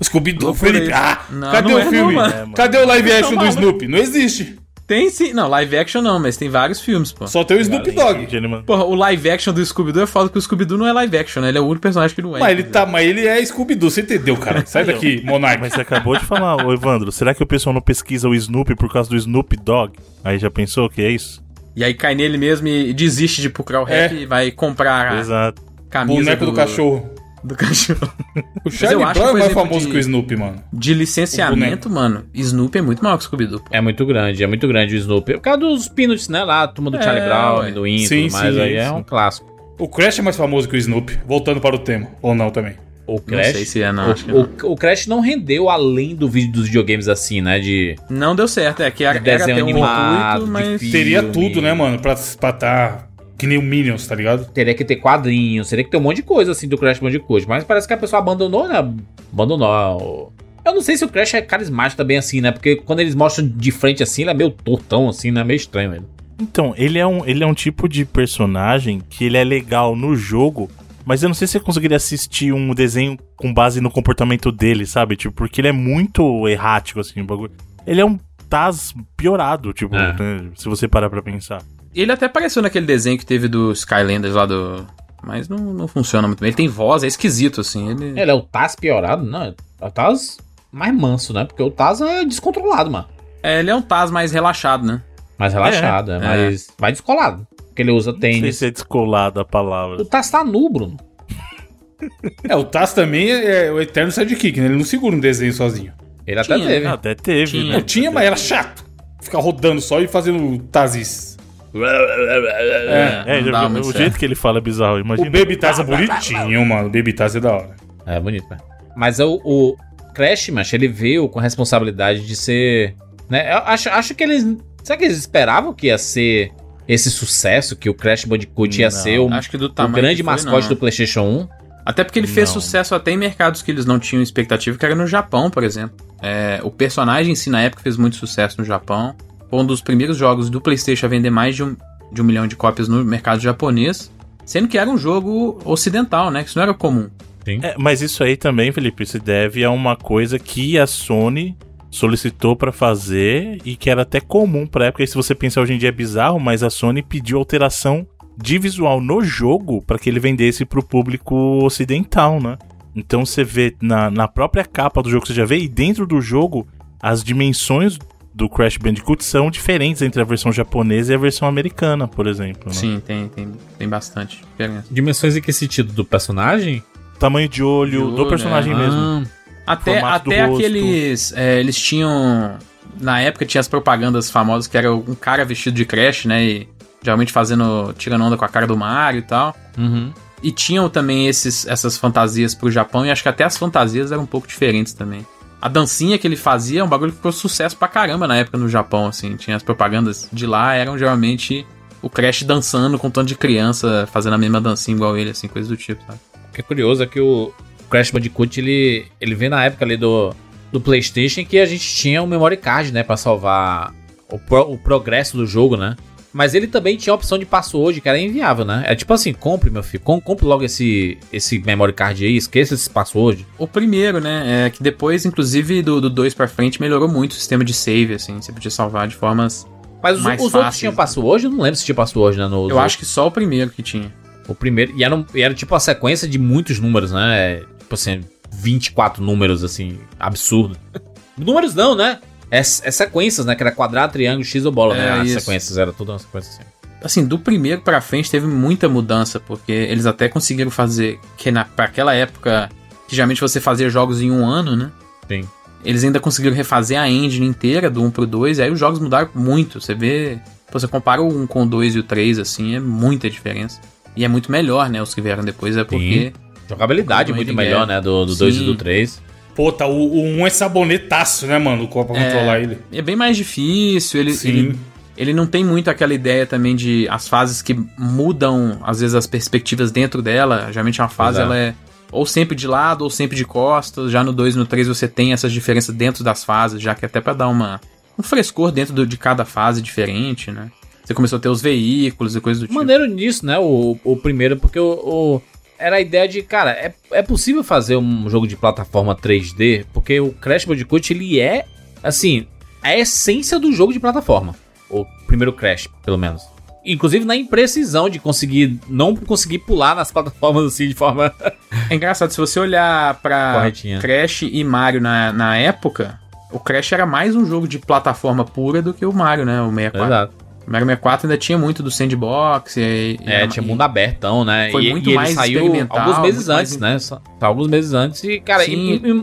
O Scooby-Doo, Felipe. Ah, Não, cadê não o é não, filme? mano. É, cadê o live action do. Snoopy? Não existe. Tem sim. Não, live action não, mas tem vários filmes, pô. Só tem o Snoop Dogg. Porra, o live action do Scooby-Doo é foda que o Scooby-Doo não é live action, né? Ele é o único personagem que não é. Mas ele, tá, mas ele é Scooby-Doo, você entendeu, cara? Sai daqui, Monark. Mas você acabou de falar, ô Evandro, será que o pessoal não pesquisa o Snoopy por causa do Snoop Dogg? Aí já pensou que é isso? E aí cai nele mesmo e desiste de procurar o rap É. e vai comprar a Exato. camisa Boneco do, cachorro. Do cachorro. O Charlie acho que, Brown é mais famoso de- que o Snoopy, mano. De licenciamento, mano, Snoopy é muito maior que o Scooby-Doo. É muito grande, é muito grande o Snoopy. Por causa dos Peanuts, né? Lá, a turma do É, Charlie Brown, e Sim, tudo mais. sim, aí é sim. um clássico. O Crash é mais famoso que o Snoopy. Voltando para o tema. Ou não também. O Crash. sei se é, não, acho que O, o, o Crash não rendeu além do vídeo dos videogames assim, né? De, Não deu certo, é que era, de era desenho ter um animado, intuito, de mas... Teria tudo, né, mano? Pra, pra tá que nem o Minions, tá ligado? Teria que ter quadrinhos, teria que ter um monte de coisa assim do Crash Bandicoot. Mas parece que a pessoa abandonou, né? Abandonou. Eu não sei se o Crash é carismático também assim, né? Porque quando eles mostram de frente assim, ele é meio tortão, assim, né? Meio estranho ele. Então, ele é, um, ele é um tipo de personagem que ele é legal no jogo, mas eu não sei se você conseguiria assistir um desenho com base no comportamento dele, sabe? Tipo, porque ele é muito errático, assim, o bagulho. Ele é um Taz piorado, tipo, É. né, se você parar pra pensar. Ele até apareceu naquele desenho que teve do Skylanders lá do... Mas não, não funciona muito bem. Ele tem voz, é esquisito, assim. Ele... Ele é o Taz piorado? Não, é o Taz mais manso, né? Porque o Taz é descontrolado, mano. É, ele é um Taz mais relaxado, né? Mais relaxado, é, é. mais, mais descolado. Porque ele usa Não sei tênis. se é descolado a palavra. O Taz tá nu, Bruno. É, o Taz também é, é o eterno sidekick, né? Ele não segura um desenho sozinho. Ele até Tinha, teve. Ah, Até teve, Tinha. né? Não tinha, mas era chato. Ficar rodando só e fazendo Tazis. É. É, já muito o certo. jeito que ele fala é bizarro, imagina. O Baby Taz é bonitinho, mano. O Baby Taz é da hora. É bonito, né? Mas o, o Crash, mas ele veio com a responsabilidade de ser. Né? Eu acho, acho que eles. Será que eles esperavam que ia ser esse sucesso? Que o Crash Bandicoot ia Não. ser o, Acho que do o grande que foi, mascote não. do PlayStation 1? Até porque ele fez Não. sucesso até em mercados que eles não tinham expectativa, que era no Japão, por exemplo. É, o personagem em si, na época, fez muito sucesso no Japão. Foi um dos primeiros jogos do PlayStation a vender mais de um, de um milhão de cópias no mercado japonês. Sendo que era um jogo ocidental, né? Que isso não era comum. É, mas isso aí também, Felipe, se deve a uma coisa que a Sony solicitou pra fazer e que era até comum pra época. E se você pensar hoje em dia é bizarro, mas a Sony pediu alteração de visual no jogo pra que ele vendesse pro público ocidental, né? Então você vê na, na própria capa do jogo, você já vê, e dentro do jogo, as dimensões do Crash Bandicoot são diferentes entre a versão japonesa e a versão americana, por exemplo. Né? Sim, tem, tem, tem bastante diferença. Dimensões em que sentido? Do personagem? Tamanho de olho, De olho, do personagem é. mesmo. Ah, Até, até aqueles. é, eles tinham. Na época tinha as propagandas famosas que era um cara vestido de Crash, né? E geralmente fazendo. tirando onda com a cara do Mario e tal. uhum. E tinham também esses, essas fantasias pro Japão, e acho que até as fantasias eram um pouco diferentes também. A dancinha que ele fazia é um bagulho que ficou sucesso pra caramba na época no Japão, assim. Tinha as propagandas de lá, eram geralmente o Crash dançando com um tanto de criança, fazendo a mesma dancinha igual ele, assim, coisa do tipo, sabe? O que é curioso é que o Crash Bandicoot, ele, ele vem na época ali do, do Playstation que a gente tinha um memory card, né? Pra salvar o, pro- o progresso do jogo, né? Mas ele também tinha a opção de password, que era inviável, né? É tipo assim, compre, meu filho, com- compre logo esse, esse memory card aí, esqueça esse password. O primeiro, né? É que depois, inclusive, do 2 pra frente, melhorou muito o sistema de save, assim. Você podia salvar de formas. Mas os, Mais os outros tinham né? password? Eu não lembro se tinha password, né? nos Eu acho que só o primeiro que tinha. O primeiro. E era, um- e era tipo a sequência de muitos números, né? Tipo assim, 24 números, assim, absurdo. números não, né? É, é sequências, né? Que era quadrado, triângulo, X ou bola, É, né? As isso. sequências, era tudo uma sequência assim. Assim, do primeiro pra frente teve muita mudança, porque eles até conseguiram fazer que na, pra aquela época, que geralmente você fazia jogos em um ano, né? Sim. Eles ainda conseguiram refazer a engine inteira do 1 pro 2, e aí os jogos mudaram muito. Você vê. Você compara o 1 com o 2 e o 3, assim, é muita diferença. E é muito melhor, né? Os que vieram depois, é porque. Jogabilidade Do muito melhor, né? Do 2 e do 3. Pô, tá, o, o 1 é sabonetaço, né, mano? Pra controlar ele. É bem mais difícil, ele, Sim. ele, ele não tem muito aquela ideia também de as fases que mudam, às vezes, as perspectivas dentro dela. Geralmente uma fase Exato. ela é ou sempre de lado ou sempre de costas. Já no 2 e no 3 você tem essas diferenças dentro das fases, já que até pra dar uma, um frescor dentro do- de cada fase diferente, né? Você começou a ter os veículos e coisas do tipo. Maneiro nisso, né? O, o primeiro, porque o, o- era a ideia de, cara, é, é possível fazer um jogo de plataforma 3D, porque o Crash Bandicoot, ele é, assim, a essência do jogo de plataforma. O primeiro Crash, pelo menos. Inclusive na imprecisão de conseguir, não conseguir pular nas plataformas assim de forma... É engraçado, se você olhar pra Corretinha. Crash e Mario na, na época, o Crash era mais um jogo de plataforma pura do que o Mario, né? O 64. Exato. O Mario 64 ainda tinha muito do sandbox. E, e É, era- tinha e- mundo abertão, né? Foi e, muito e ele mais saiu experimental, alguns meses antes, mais- né? Só- tá alguns meses antes. E, cara,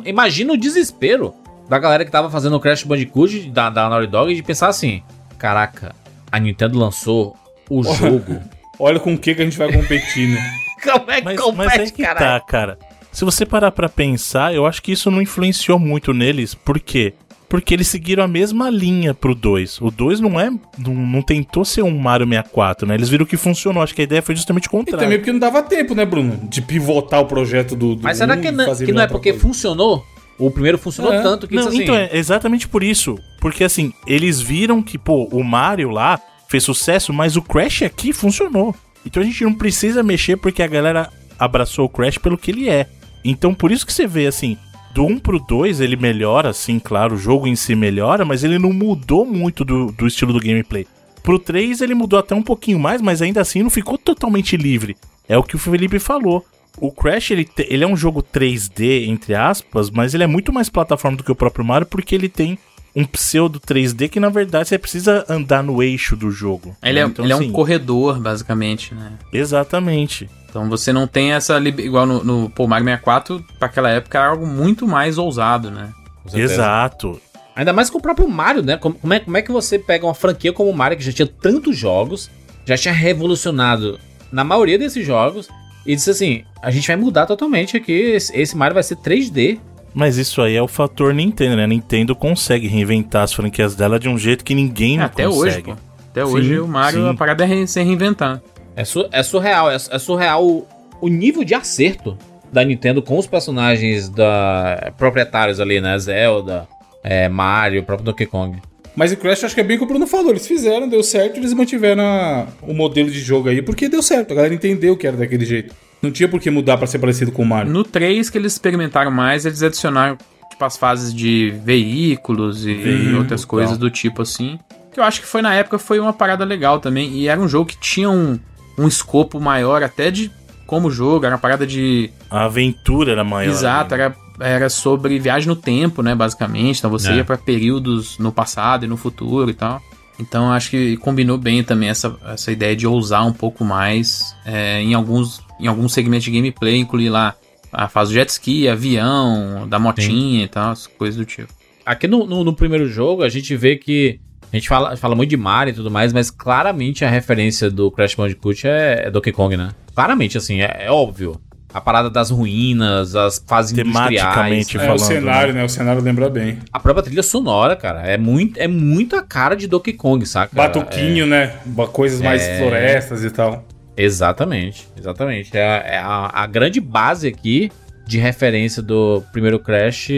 imagina o desespero da galera que tava fazendo o Crash Bandicoot da, da Naughty Dog de pensar assim: caraca, a Nintendo lançou o jogo. Olha com o que, que a gente vai competir, né? Como é que Mas, mas compete, aí que caralho? tá, cara. Se você parar pra pensar, eu acho que isso não influenciou muito neles. Por quê? Porque eles seguiram a mesma linha pro 2. O 2 não é. Não, não tentou ser um Mario 64, né? Eles viram que funcionou. Acho que a ideia foi justamente o E contrário. também porque não dava tempo, né, Bruno? De pivotar o projeto do. do Mas será um que, e não- que não é porque coisa. funcionou? O primeiro funcionou É. tanto que Não, isso assim. então é exatamente por isso. Porque assim, eles viram que, pô, o Mario lá fez sucesso, mas o Crash aqui funcionou. Então a gente não precisa mexer porque a galera abraçou o Crash pelo que ele é. Então por isso que você vê assim, do 1 pro 2 ele melhora, sim, claro, o jogo em si melhora, mas ele não mudou muito do, do estilo do gameplay. Pro 3 ele mudou até um pouquinho mais, mas ainda assim não ficou totalmente livre. É o que o Felipe falou. O Crash, ele, ele é um jogo 3D, entre aspas, mas ele é muito mais plataforma do que o próprio Mario, porque ele tem um pseudo 3D que, na verdade, você precisa andar no eixo do jogo. Ele, é, Então, ele é assim, um corredor, basicamente, né? Exatamente. Então você não tem essa. Igual no, no pô, Mario 64, pra aquela época era algo muito mais ousado, né? Exato. Ainda mais com o próprio Mario, né? Como, como é, como é que você pega uma franquia como o Mario, que já tinha tantos jogos, já tinha revolucionado na maioria desses jogos, e disse assim: a gente vai mudar totalmente aqui, esse, esse Mario vai ser 3D. Mas isso aí é o fator Nintendo, né? A Nintendo consegue reinventar as franquias dela de um jeito que ninguém Até consegue. hoje, pô. Até hoje o Mario, sim. a parada é se reinventar. É, su- é surreal, é, é surreal o, o nível de acerto da Nintendo com os personagens da proprietários ali, né? Zelda, é, Mario, o próprio Donkey Kong. Mas o Crash acho que é bem o que o Bruno falou. Eles fizeram, deu certo, eles mantiveram a- o modelo de jogo aí, porque deu certo. A galera entendeu que era daquele jeito. Não tinha por que mudar pra ser parecido com o Mario. No 3 que eles experimentaram mais, eles adicionaram tipo, as fases de veículos e Veículo, outras coisas tal. do tipo assim. Que eu acho que foi na época foi uma parada legal também. E era um jogo que tinha um, um escopo maior até de como jogo. Era uma parada de. A aventura era maior. Exato, né? era, era sobre viagem no tempo, né? Basicamente. Então você É. ia pra períodos no passado e no futuro e tal. Então eu acho que combinou bem também essa, essa ideia de ousar um pouco mais é, em, alguns, em alguns segmentos de gameplay, incluir lá a fase do jet ski, avião, da motinha e tal, as coisas do tipo. Aqui no, no, no primeiro jogo, a gente vê que. A gente fala, fala muito de Mario e tudo mais, mas claramente a referência do Crash Bandicoot é, é Donkey Kong, né? Claramente, assim, é, é óbvio. A parada das ruínas, as fases Tematicamente industriais. É, falando, o cenário, né? O cenário lembra bem. A própria trilha sonora, cara, é muito, é muito a cara de Donkey Kong, saca? Batuquinho, né? Ba- Coisas mais É. florestas e tal. Exatamente, exatamente. É, é a, a grande base aqui de referência do primeiro Crash.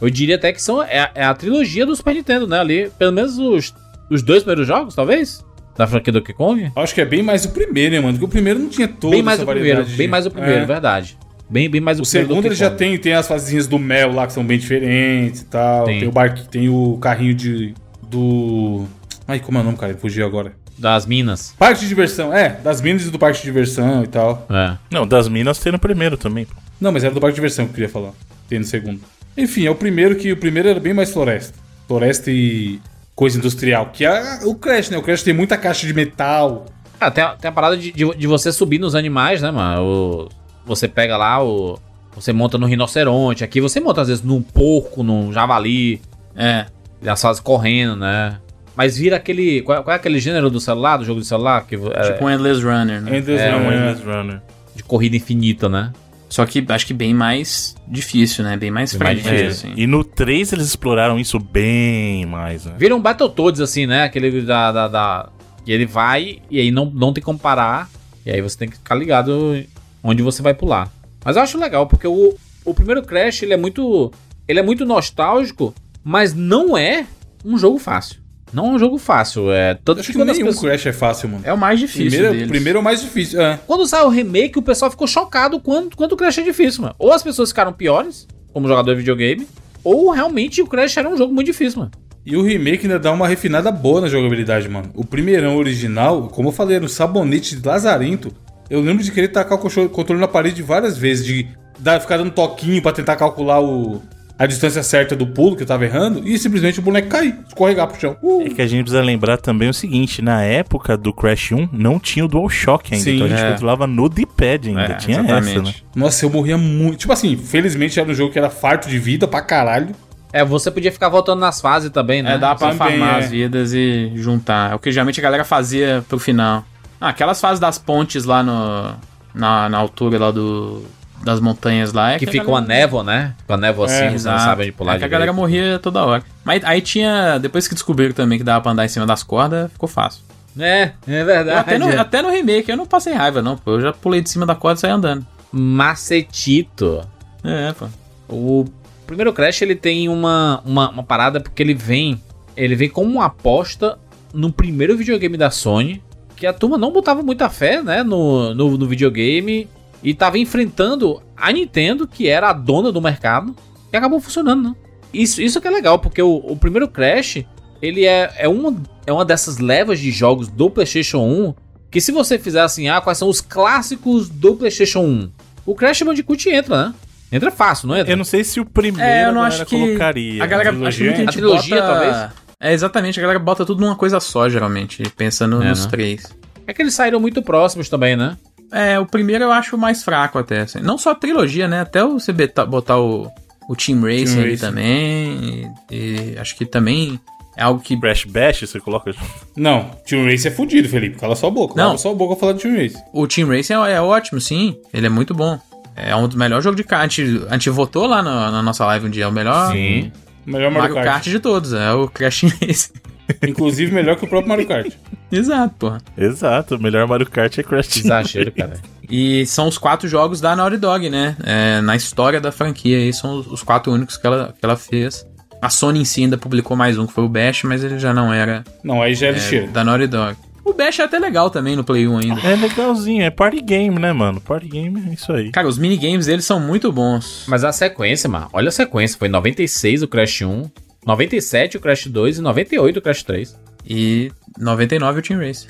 Eu diria até que são, é, a- é a trilogia do Super Nintendo, né? Ali, pelo menos os, os dois primeiros jogos, talvez? Da franquia Donkey Kong? Acho que é bem mais o primeiro, né, mano? Porque o primeiro não tinha toda bem mais o primeiro, bem mais o primeiro, É. verdade. Bem, bem mais o, O primeiro segundo ele já tem, tem as fasezinhas do Mel lá que são bem diferentes e tal. Tem. Tem, o barco, tem o carrinho de do Ai, como é o nome, cara? Fugiu agora. Das minas. Parque de diversão, é, das minas e do parque de diversão e tal. É. Não, das minas tem no primeiro também. pô. Não, mas era do parque de diversão que eu queria falar. Tem no segundo. Enfim, é o primeiro que o primeiro era bem mais floresta. floresta e coisa industrial. Que é o Crash, né? O Crash tem muita caixa de metal. Ah, tem, a- tem a parada de, de, de você subir nos animais, né, mano? O- você pega lá o. Você monta no rinoceronte. Aqui você monta, às vezes, num porco, num javali. É. E as fases correndo, né? Mas vira aquele. Qual, qual é aquele gênero do celular, do jogo de celular? Que, é, Tipo um Endless Runner, né? Endless É um Runner. Endless Runner. de corrida infinita, né? Só que acho que bem mais difícil, né? Bem mais frágil, difícil. assim. E no 3 eles exploraram isso bem mais, né? Vira um Battletoads, assim, né? Aquele da. da, da... E ele vai e aí não, não tem como parar. E aí você tem que ficar ligado onde você vai pular. Mas eu acho legal, porque o, o primeiro Crash ele é muito. Ele é muito nostálgico, mas não é um jogo fácil. Não é um jogo fácil. É, tanto Acho que que nenhum pessoas- Crash é fácil, mano. É o mais difícil Primeiro, deles. primeiro é o mais difícil. É. Quando saiu o remake, o pessoal ficou chocado quanto, quanto o Crash é difícil, mano. Ou as pessoas ficaram piores, como jogador de videogame, ou realmente o Crash era um jogo muito difícil, mano. E o remake ainda dá uma refinada boa na jogabilidade, mano. O primeirão original, como eu falei, era um sabonete de lazarento. Eu lembro de querer tacar o controle na parede várias vezes, de dar, ficar dando toquinho pra tentar calcular o, a distância certa do pulo que eu tava errando, e simplesmente o boneco cair, escorregar pro chão. Uh! É que a gente precisa lembrar também o seguinte, na época do Crash 1 não tinha o DualShock ainda, Sim, então a gente é. controlava no D-pad ainda, É, tinha exatamente. essa, né? Nossa, eu morria muito. Tipo assim, felizmente era um jogo que era farto de vida pra caralho. É, você podia ficar voltando nas fases também, né? É, dá pra farmar é. as vidas e juntar. É o que geralmente a galera fazia pro final. Ah, aquelas fases das pontes lá no, na, na altura lá do, das montanhas lá. É Que a fica uma galera- névoa, né? Com a névoa assim, você não sabe onde pular é que a direito. galera morria toda hora. Mas aí tinha. Depois que descobriram também que dava pra andar em cima das cordas, ficou fácil. É, é verdade. até, no, até no remake eu não passei raiva, não, pô. Eu já pulei de cima da corda e saí andando. Macetito. É, pô. O primeiro Crash ele tem uma, uma, uma parada porque ele vem. Ele vem como uma aposta no primeiro videogame da Sony. Que a turma não botava muita fé, né? No, no, no videogame. E tava enfrentando a Nintendo, que era a dona do mercado. E acabou funcionando, né? Isso, isso que é legal, porque o, o primeiro Crash. Ele é, é, uma, é uma dessas levas de jogos do PlayStation 1. Que se você fizer assim, ah, quais são os clássicos do PlayStation 1? O Crash Bandicoot entra, né? Entra fácil, não entra? Eu não sei se o primeiro É, eu não a acho galera que. colocaria. A galera. né? Acho que muita gente A trilogia, bota- talvez? É, exatamente. A galera bota tudo numa coisa só, geralmente. Pensando É, nos né? três. É que eles saíram muito próximos também, né? É, o primeiro eu acho mais fraco até. assim. Não só a trilogia, né? Até o você botar o, o Team Racing ali Racing. também. E, e acho que também é algo que. Crash Bash, você coloca. Não, Team Race é fudido, Felipe. Cala sua boca. Não. Cala sua boca falar de Team Race. O Team Racing é, é ótimo, sim. Ele é muito bom. É um dos melhores jogos de kart. A gente, a gente votou lá na, na nossa live um dia. É o melhor Melhor Mario, Mario, Kart. Kart. de todos. É o Crash Team Racing. Inclusive melhor que o próprio Mario Kart. Exato, porra. Exato, o melhor Mario Kart é Crash Team. Exagero, cara. E são os quatro jogos da Naughty Dog, né? É, na história da franquia, aí são os, quatro únicos que ela, que ela fez. A Sony em si ainda publicou mais um, que foi o Bash, mas ele já não era Não, aí já é é, da Naughty Dog. O Bash é até legal também no Play 1 ainda. É legalzinho, é party game, né, mano? Party game é isso aí. Cara, os minigames deles são muito bons. Mas a sequência, mano, olha a sequência. Foi 96 o Crash 1, 97 o Crash 2 e 98 o Crash 3. E 99 o Team Race.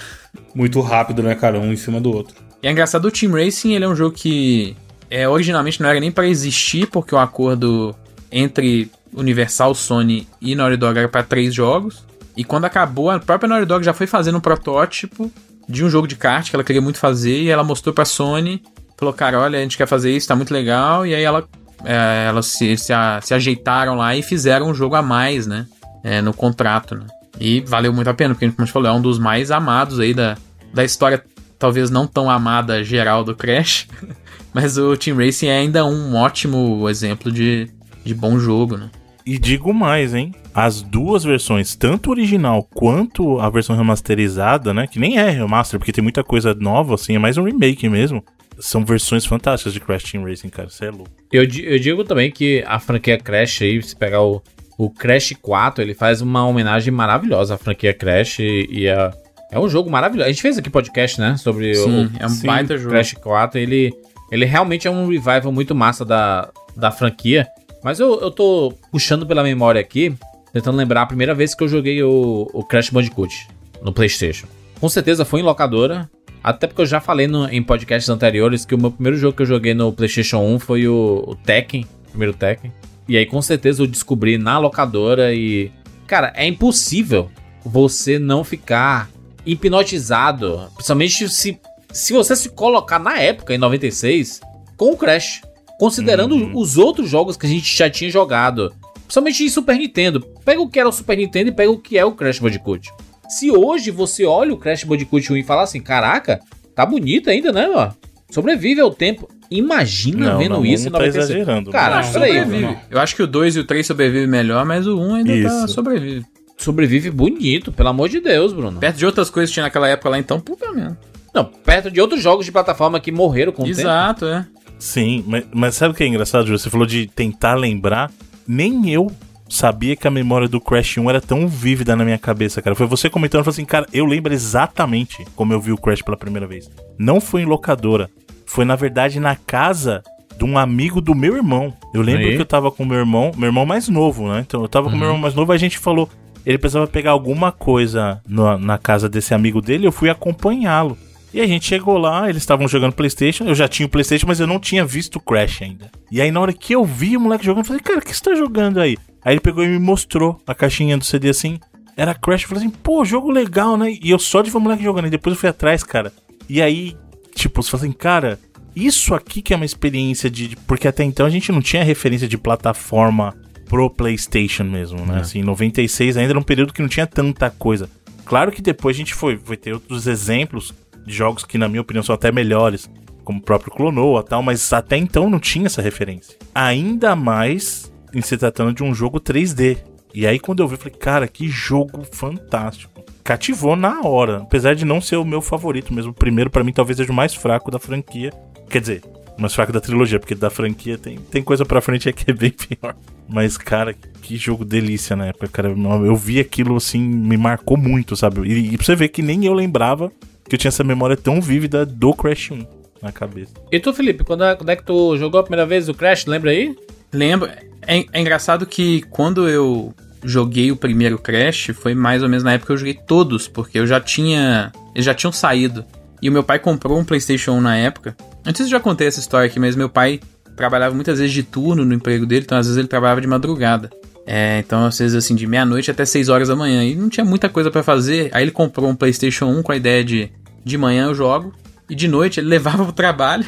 Muito rápido, né, cara? Um em cima do outro. E é engraçado, o Team Racing ele é um jogo que é, originalmente não era nem pra existir, porque o acordo entre Universal, Sony e Naughty Dog era pra três jogos. E quando acabou, a própria Naughty Dog já foi fazendo um protótipo de um jogo de kart que ela queria muito fazer, e ela mostrou pra Sony, falou, cara, olha, a gente quer fazer isso, tá muito legal, e aí ela, é, elas se, se, a- se ajeitaram lá e fizeram um jogo a mais, né, é, no contrato, né. E valeu muito a pena, porque, como a gente falou, é um dos mais amados aí da, da história, talvez não tão amada geral do Crash, mas o Team Racing é ainda um ótimo exemplo de, de bom jogo, né. E digo mais, hein? As duas versões, tanto original quanto a versão remasterizada, né? Que nem é remaster, porque tem muita coisa nova, assim, é mais um remake mesmo. São versões fantásticas de Crash Team Racing, cara. Você é louco. Eu, eu digo também que a franquia Crash aí, se pegar o, o Crash 4, ele faz uma homenagem maravilhosa à franquia Crash e, e é, é um jogo maravilhoso. A gente fez aqui podcast, né? Sobre Sim, o é um sim, baita jogo. Crash 4. Ele, ele realmente é um revival muito massa da, da franquia. Mas eu, eu tô puxando pela memória aqui, tentando lembrar a primeira vez que eu joguei o, o Crash Bandicoot no PlayStation. Com certeza foi em locadora. Até porque eu já falei no- em podcasts anteriores que o meu primeiro jogo que eu joguei no PlayStation 1 foi o, o Tekken, primeiro Tekken. E aí com certeza eu descobri na locadora e. cara, é impossível você não ficar hipnotizado, principalmente se, se você se colocar na época, em 96, com o Crash. Considerando Uhum. os outros jogos que a gente já tinha jogado, principalmente em Super Nintendo. Pega o que era o Super Nintendo e pega o que é o Crash Bandicoot. Se hoje você olha o Crash Bandicoot 1 e fala assim, caraca, tá bonito ainda, né, ó? Sobrevive ao tempo. Imagina Não, vendo não, isso não tá 96. exagerando. Cara, Não, sobrevive. mano. Eu acho que o 2 e o 3 sobrevivem melhor, mas o 1 ainda tá, sobrevive. Sobrevive bonito, pelo amor de Deus, Bruno. Perto de outras coisas que tinha naquela época lá, então, puta mesmo. Não, perto de outros jogos de plataforma que morreram com o tempo. Exato, é. Sim, mas, mas sabe o que é engraçado, Júlio? Você falou de tentar lembrar. Nem eu sabia que a memória do Crash 1 era tão vívida na minha cabeça, cara. Foi você comentando, falou assim, cara, eu lembro exatamente como eu vi o Crash pela primeira vez. Não foi em locadora. Foi, na verdade, na casa de um amigo do meu irmão. Eu lembro Aí. que eu tava com meu irmão, meu irmão mais novo, né? Então eu tava com meu irmão mais novo, a gente falou, ele precisava pegar alguma coisa na, na casa desse amigo dele, eu fui acompanhá-lo. E a gente chegou lá, eles estavam jogando Playstation, eu já tinha o Playstation, mas eu não tinha visto o Crash ainda. E aí na hora que eu vi o moleque jogando, eu falei, cara, o que você tá jogando aí? Aí ele pegou e me mostrou a caixinha do CD assim, era Crash, eu falei assim, pô, jogo legal, né? E eu só de ver o moleque jogando, e depois eu fui atrás, cara. E aí, tipo, você fala assim, cara, isso aqui que é uma experiência de. Porque até então a gente não tinha referência de plataforma pro PlayStation mesmo, né? Assim, 96 ainda era um período que não tinha tanta coisa. Claro que depois a gente foi, foi ter outros exemplos de jogos que, na minha opinião, são até melhores, como o próprio Clonoa tal, mas até então não tinha essa referência. Ainda mais em se tratando de um jogo 3D. E aí, quando eu vi, eu falei, cara, que jogo fantástico. Cativou na hora, apesar de não ser o meu favorito mesmo. O primeiro, pra mim, talvez seja o mais fraco da franquia. Quer dizer, mais fraco da trilogia, porque da franquia tem, tem coisa pra frente aí que é bem pior. Mas, cara, que jogo delícia na época, cara. Eu vi aquilo assim, me marcou muito, sabe? E, e pra você ver que nem eu lembrava que eu tinha essa memória tão vívida do Crash 1 na cabeça. E tu, Felipe, quando é, quando é que tu jogou a primeira vez o Crash? Lembra aí? Lembro. É, é engraçado que quando eu joguei o primeiro Crash, foi mais ou menos na época que eu joguei todos, porque eu já tinha. Eles já tinham saído. E o meu pai comprou um PlayStation 1 na época. Antes eu já contei essa história aqui, mas meu pai trabalhava muitas vezes de turno no emprego dele, então às vezes ele trabalhava de madrugada. É, então às vezes assim, de meia-noite até 6 horas da manhã. E não tinha muita coisa pra fazer. Aí ele comprou um PlayStation 1 com a ideia de de manhã eu jogo. E de noite ele levava pro trabalho,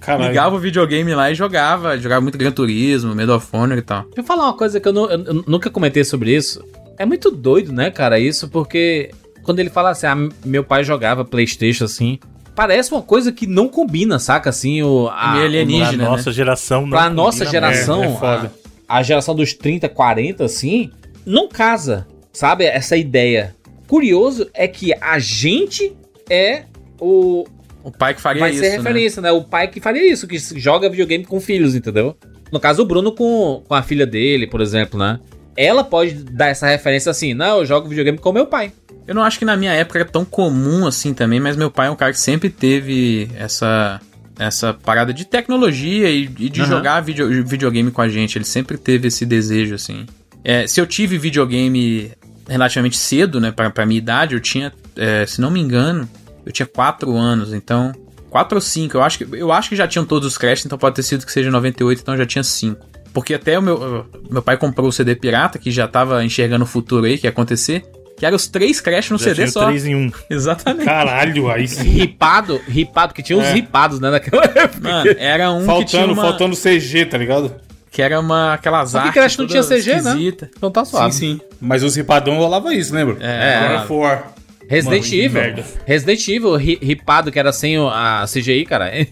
Caralho. ligava o videogame lá e jogava. Jogava muito Gran Turismo, Medal of Honor e tal. Deixa eu falar uma coisa que eu, nu- eu- nunca comentei sobre isso. É muito doido, né, cara, isso, porque quando ele fala assim, ah, meu pai jogava Playstation assim, parece uma coisa que não combina, saca? Assim, o, a, alienígena. Pra nossa geração, não. pra nossa geração, É, é foda. a, a geração dos 30, 40, assim, não casa, sabe? Essa ideia. Curioso é que a gente é o. O pai que faria Vai isso, ser né? referência, né? O pai que faria isso, que joga videogame com filhos, entendeu? No caso, o Bruno com, com a filha dele, por exemplo, né? Ela pode dar essa referência assim, não, eu jogo videogame com meu pai. Eu não acho que na minha época era tão comum assim também, mas meu pai é um cara que sempre teve essa essa parada de tecnologia e, e de Aham. jogar video- videogame com a gente. Ele sempre teve esse desejo, assim. É, se eu tive videogame relativamente cedo, né, pra, pra minha idade, eu tinha, é, se não me engano, eu tinha 4 anos, então. 4 ou 5, eu acho, que, eu acho que já tinham todos os Crash, então pode ter sido que seja 98, então eu já tinha 5. Porque até o meu, meu pai comprou o CD pirata, que já tava enxergando o futuro aí, que ia acontecer, que eram os três Crash no Já CD tinha só. 3 em 1. Exatamente. Caralho, aí sim. Ripado, ripado, que tinha uns É. ripados, né, naquela época. Mano, era um que tinha Faltando, uma, faltando CG, tá ligado? Que era uma aquelas Só que artes Crash não tinha CG, né? esquisita. Então tá suave. Sim, sim. Mas os ripadão rolava isso, lembra? É, Era rolava. for. Resident Mano, que Evil. Resident Evil, ri- ripado, que era sem a CGI, cara.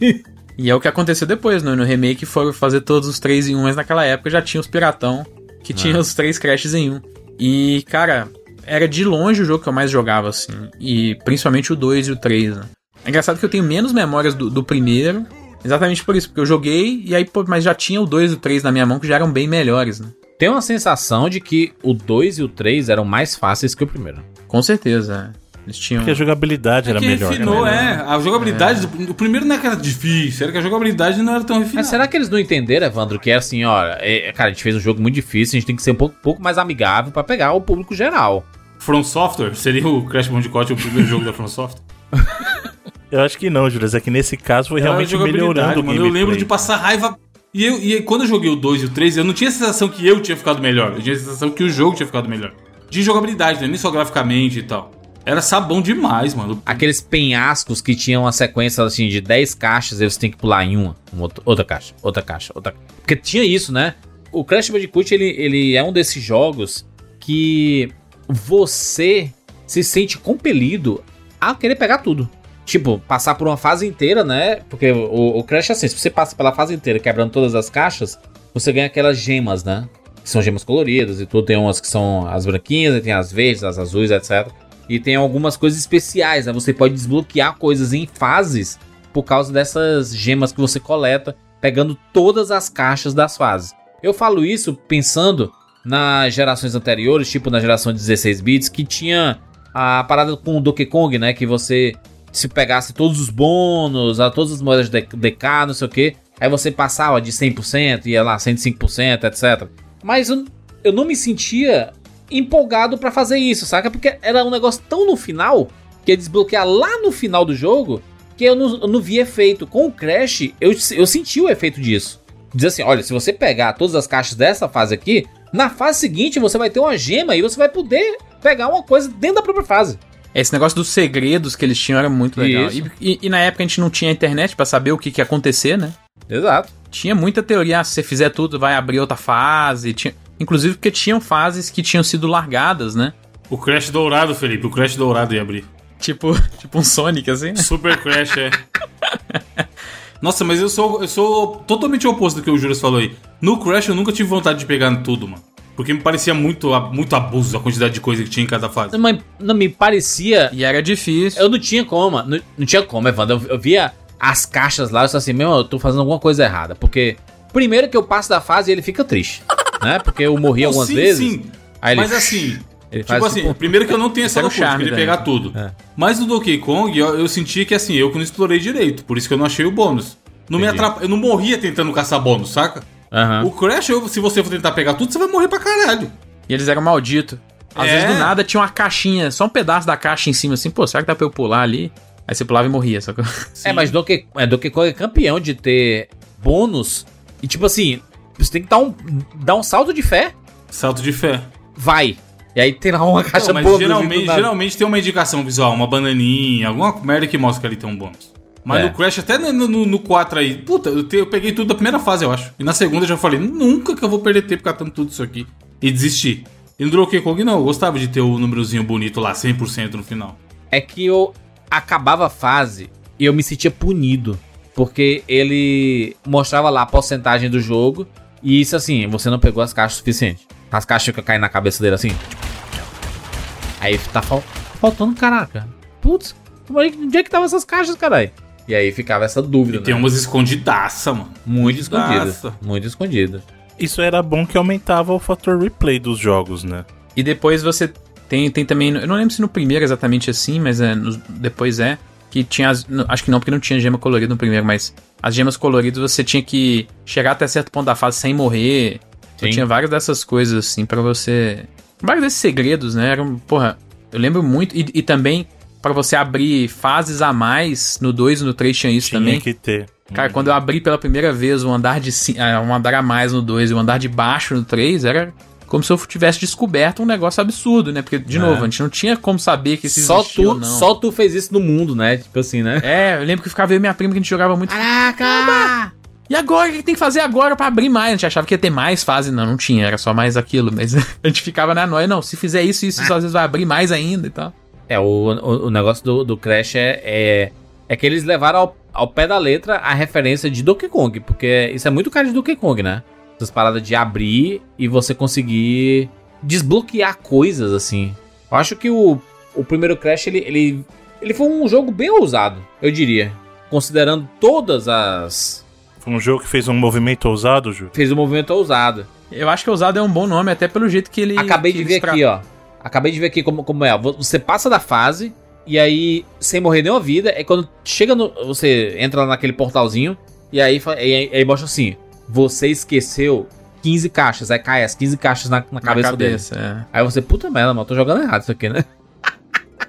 E é o que aconteceu depois, né? No remake foram fazer todos os três em um, mas naquela época já tinha os piratão que tinha os três crashes em um. E, cara, era de longe o jogo que eu mais jogava, assim. E principalmente o 2 e o 3, né? É engraçado que eu tenho menos memórias do, do primeiro, exatamente por isso, porque eu joguei e aí, pô, mas já tinha o 2 e o 3 na minha mão que já eram bem melhores, né? Tem uma sensação de que o 2 e o 3 eram mais fáceis que o primeiro. Com certeza. é. Eles tinham. Porque a jogabilidade era que melhor. refinou, né? é. A jogabilidade, do- o primeiro não é que era difícil, era que a jogabilidade não era tão refinada. Mas será que eles não entenderam, Evandro, que é assim, ó, é, cara, a gente fez um jogo muito difícil, a gente tem que ser um pouco, pouco mais amigável pra pegar o público geral. From Software? Seria o Crash Bandicoot o primeiro jogo da From Software? Eu acho que não, Júlio. É que nesse caso foi realmente melhorando o mano. gameplay. Eu lembro de passar raiva. E, eu, e quando eu joguei o 2 e o 3, eu não tinha a sensação que eu tinha ficado melhor. Eu tinha a sensação que o jogo tinha ficado melhor. de jogabilidade, né? nem só graficamente e tal. Era sabão demais, mano. Aqueles penhascos que tinham uma sequência assim de 10 caixas, e você tem que pular em uma, uma outra, outra caixa, outra caixa, outra. Porque tinha isso, né? O Crash Bandicoot ele, ele é um desses jogos que você se sente compelido a querer pegar tudo. Tipo, passar por uma fase inteira, né? Porque o, o Crash é assim, se você passa pela fase inteira quebrando todas as caixas, você ganha aquelas gemas, né? Que são gemas coloridas e tudo. Tem umas que são as branquinhas, tem as verdes, as azuis, etc. E tem algumas coisas especiais, né? Você pode desbloquear coisas em fases por causa dessas gemas que você coleta, pegando todas as caixas das fases. Eu falo isso pensando nas gerações anteriores, tipo na geração de 16 bits, que tinha a parada com o Donkey Kong, né? Que você se pegasse todos os bônus, a todas as moedas de DK, não sei o que, aí você passava de 100%, ia lá 105%, etc. Mas eu, eu não me sentia empolgado para fazer isso, saca? Porque era um negócio tão no final, que ia desbloquear lá no final do jogo, que eu não, eu não vi efeito. Com o Crash, eu, eu senti o efeito disso. Diz assim, olha, se você pegar todas as caixas dessa fase aqui, na fase seguinte você vai ter uma gema e você vai poder pegar uma coisa dentro da própria fase. Esse negócio dos segredos que eles tinham era muito legal. E, e- e na época a gente não tinha internet pra saber o que, que ia acontecer, né? Exato. Tinha muita teoria, ah, se você fizer tudo, vai abrir outra fase. Tinha, inclusive porque tinham fases que tinham sido largadas, né? O Crash dourado, Felipe. O Crash dourado ia abrir. Tipo, tipo um Sonic, assim. né? Super Crash, é. Nossa, mas eu sou, eu sou totalmente oposto do que o Juras falou aí. No Crash eu nunca tive vontade de pegar tudo, mano. Porque me parecia muito, muito abuso a quantidade de coisa que tinha em cada fase. Mas não me parecia. E era difícil. Eu não tinha como, não, não tinha como, Evandro. Eu, eu via as caixas lá, eu só assim, meu, eu tô fazendo alguma coisa errada. Porque, primeiro que eu passo da fase ele fica triste, né? Porque eu morri algumas Sim, vezes. Sim, ele, mas assim, ele tipo assim, tipo, primeiro que eu não tenho essa loucura querer daí. pegar tudo. É. Mas no Donkey Kong, eu, eu senti que assim, eu que não explorei direito, por isso que eu não achei o bônus. Não me atrapa... Eu não morria tentando caçar bônus, saca? Aham. O Crash, se você for tentar pegar tudo, você vai morrer pra caralho. E eles eram malditos. Às É. vezes do nada tinha uma caixinha, só um pedaço da caixa em cima, assim, pô, será que dá pra eu pular ali? Aí você pulava e morria, só que. É, mas Donkey, é, Donkey Kong é campeão de ter bônus. E tipo assim, você tem que dar um, dar um salto de fé. Salto de fé. Vai. E aí tem lá uma caixa Não, mas bônus. geralmente, geralmente tem uma indicação visual, uma bananinha, alguma merda que mostra que ali tem um bônus. Mas É. no Crash, até no, no, no 4 aí, puta, eu, te- eu peguei tudo da primeira fase, eu acho. E na segunda eu já falei, nunca que eu vou perder tempo catando tudo isso aqui. E desisti. E no Donkey Kong não, eu gostava de ter o númerozinho bonito lá, 100% no final. é que eu acabava a fase e eu me sentia punido. Porque ele mostrava lá a porcentagem do jogo. E isso assim, você não pegou as caixas suficientes. As caixas ficam caindo na cabeça dele assim. Aí tá fal- faltando, caraca. Putz, é que- onde é que estavam essas caixas, caralho? E aí ficava essa dúvida, E tem né? umas escondidaça, mano. Muito escondidas. Nossa. Muito escondidas. Isso era bom que aumentava o fator replay dos jogos, né? E depois você tem, tem também. Eu não lembro se no primeiro é exatamente assim, mas é, nos- depois é. Que tinha as. no- Acho que não, porque não tinha gema colorida no primeiro, mas as gemas coloridas você tinha que chegar até certo ponto da fase sem morrer. Então tinha várias dessas coisas, assim, pra você. Vários desses segredos, né? Eram, porra, eu lembro muito. E, e também pra você abrir fases a mais no 2 e no 3 tinha isso Tinha também. que ter. Cara, quando eu abri pela primeira vez o andar de ah, um andar a mais no 2 e o andar de baixo no 3, era como se eu tivesse descoberto um negócio absurdo, né? Porque, de É. novo, a gente não tinha como saber que isso Só existia ou tu, não. só tu fez isso no mundo, né? Tipo assim, né? É, eu lembro que ficava eu e minha prima que a gente jogava muito. Caraca! E agora? O que tem que fazer agora pra abrir mais? A gente achava que ia ter mais fase. Não, não tinha, era só mais aquilo. Mas a gente ficava na noia, não, se fizer isso, isso, isso às vezes vai abrir mais ainda e tal. É, o, o, o negócio do, do Crash é, é, é que eles levaram ao, ao pé da letra a referência de Donkey Kong, porque isso é muito cara de Donkey Kong, né? Essas paradas de abrir e você conseguir desbloquear coisas, assim. Eu acho que o, o primeiro Crash, ele, ele, ele foi um jogo bem ousado, eu diria. Considerando todas as... Foi um jogo que fez um movimento ousado, Ju. Fez um movimento ousado. Eu acho que ousado é um bom nome, até pelo jeito que ele. Acabei que de ver tra- aqui, ó. Acabei de ver aqui como, como é. Você passa da fase e aí, sem morrer nenhuma vida, é quando chega no. Você entra lá naquele portalzinho e aí, e aí, mostra assim: Você esqueceu 15 caixas. Aí cai as 15 caixas na, na Na cabeça, dele. cabeça, é. Aí você, puta merda, mano, eu tô jogando errado isso aqui, né?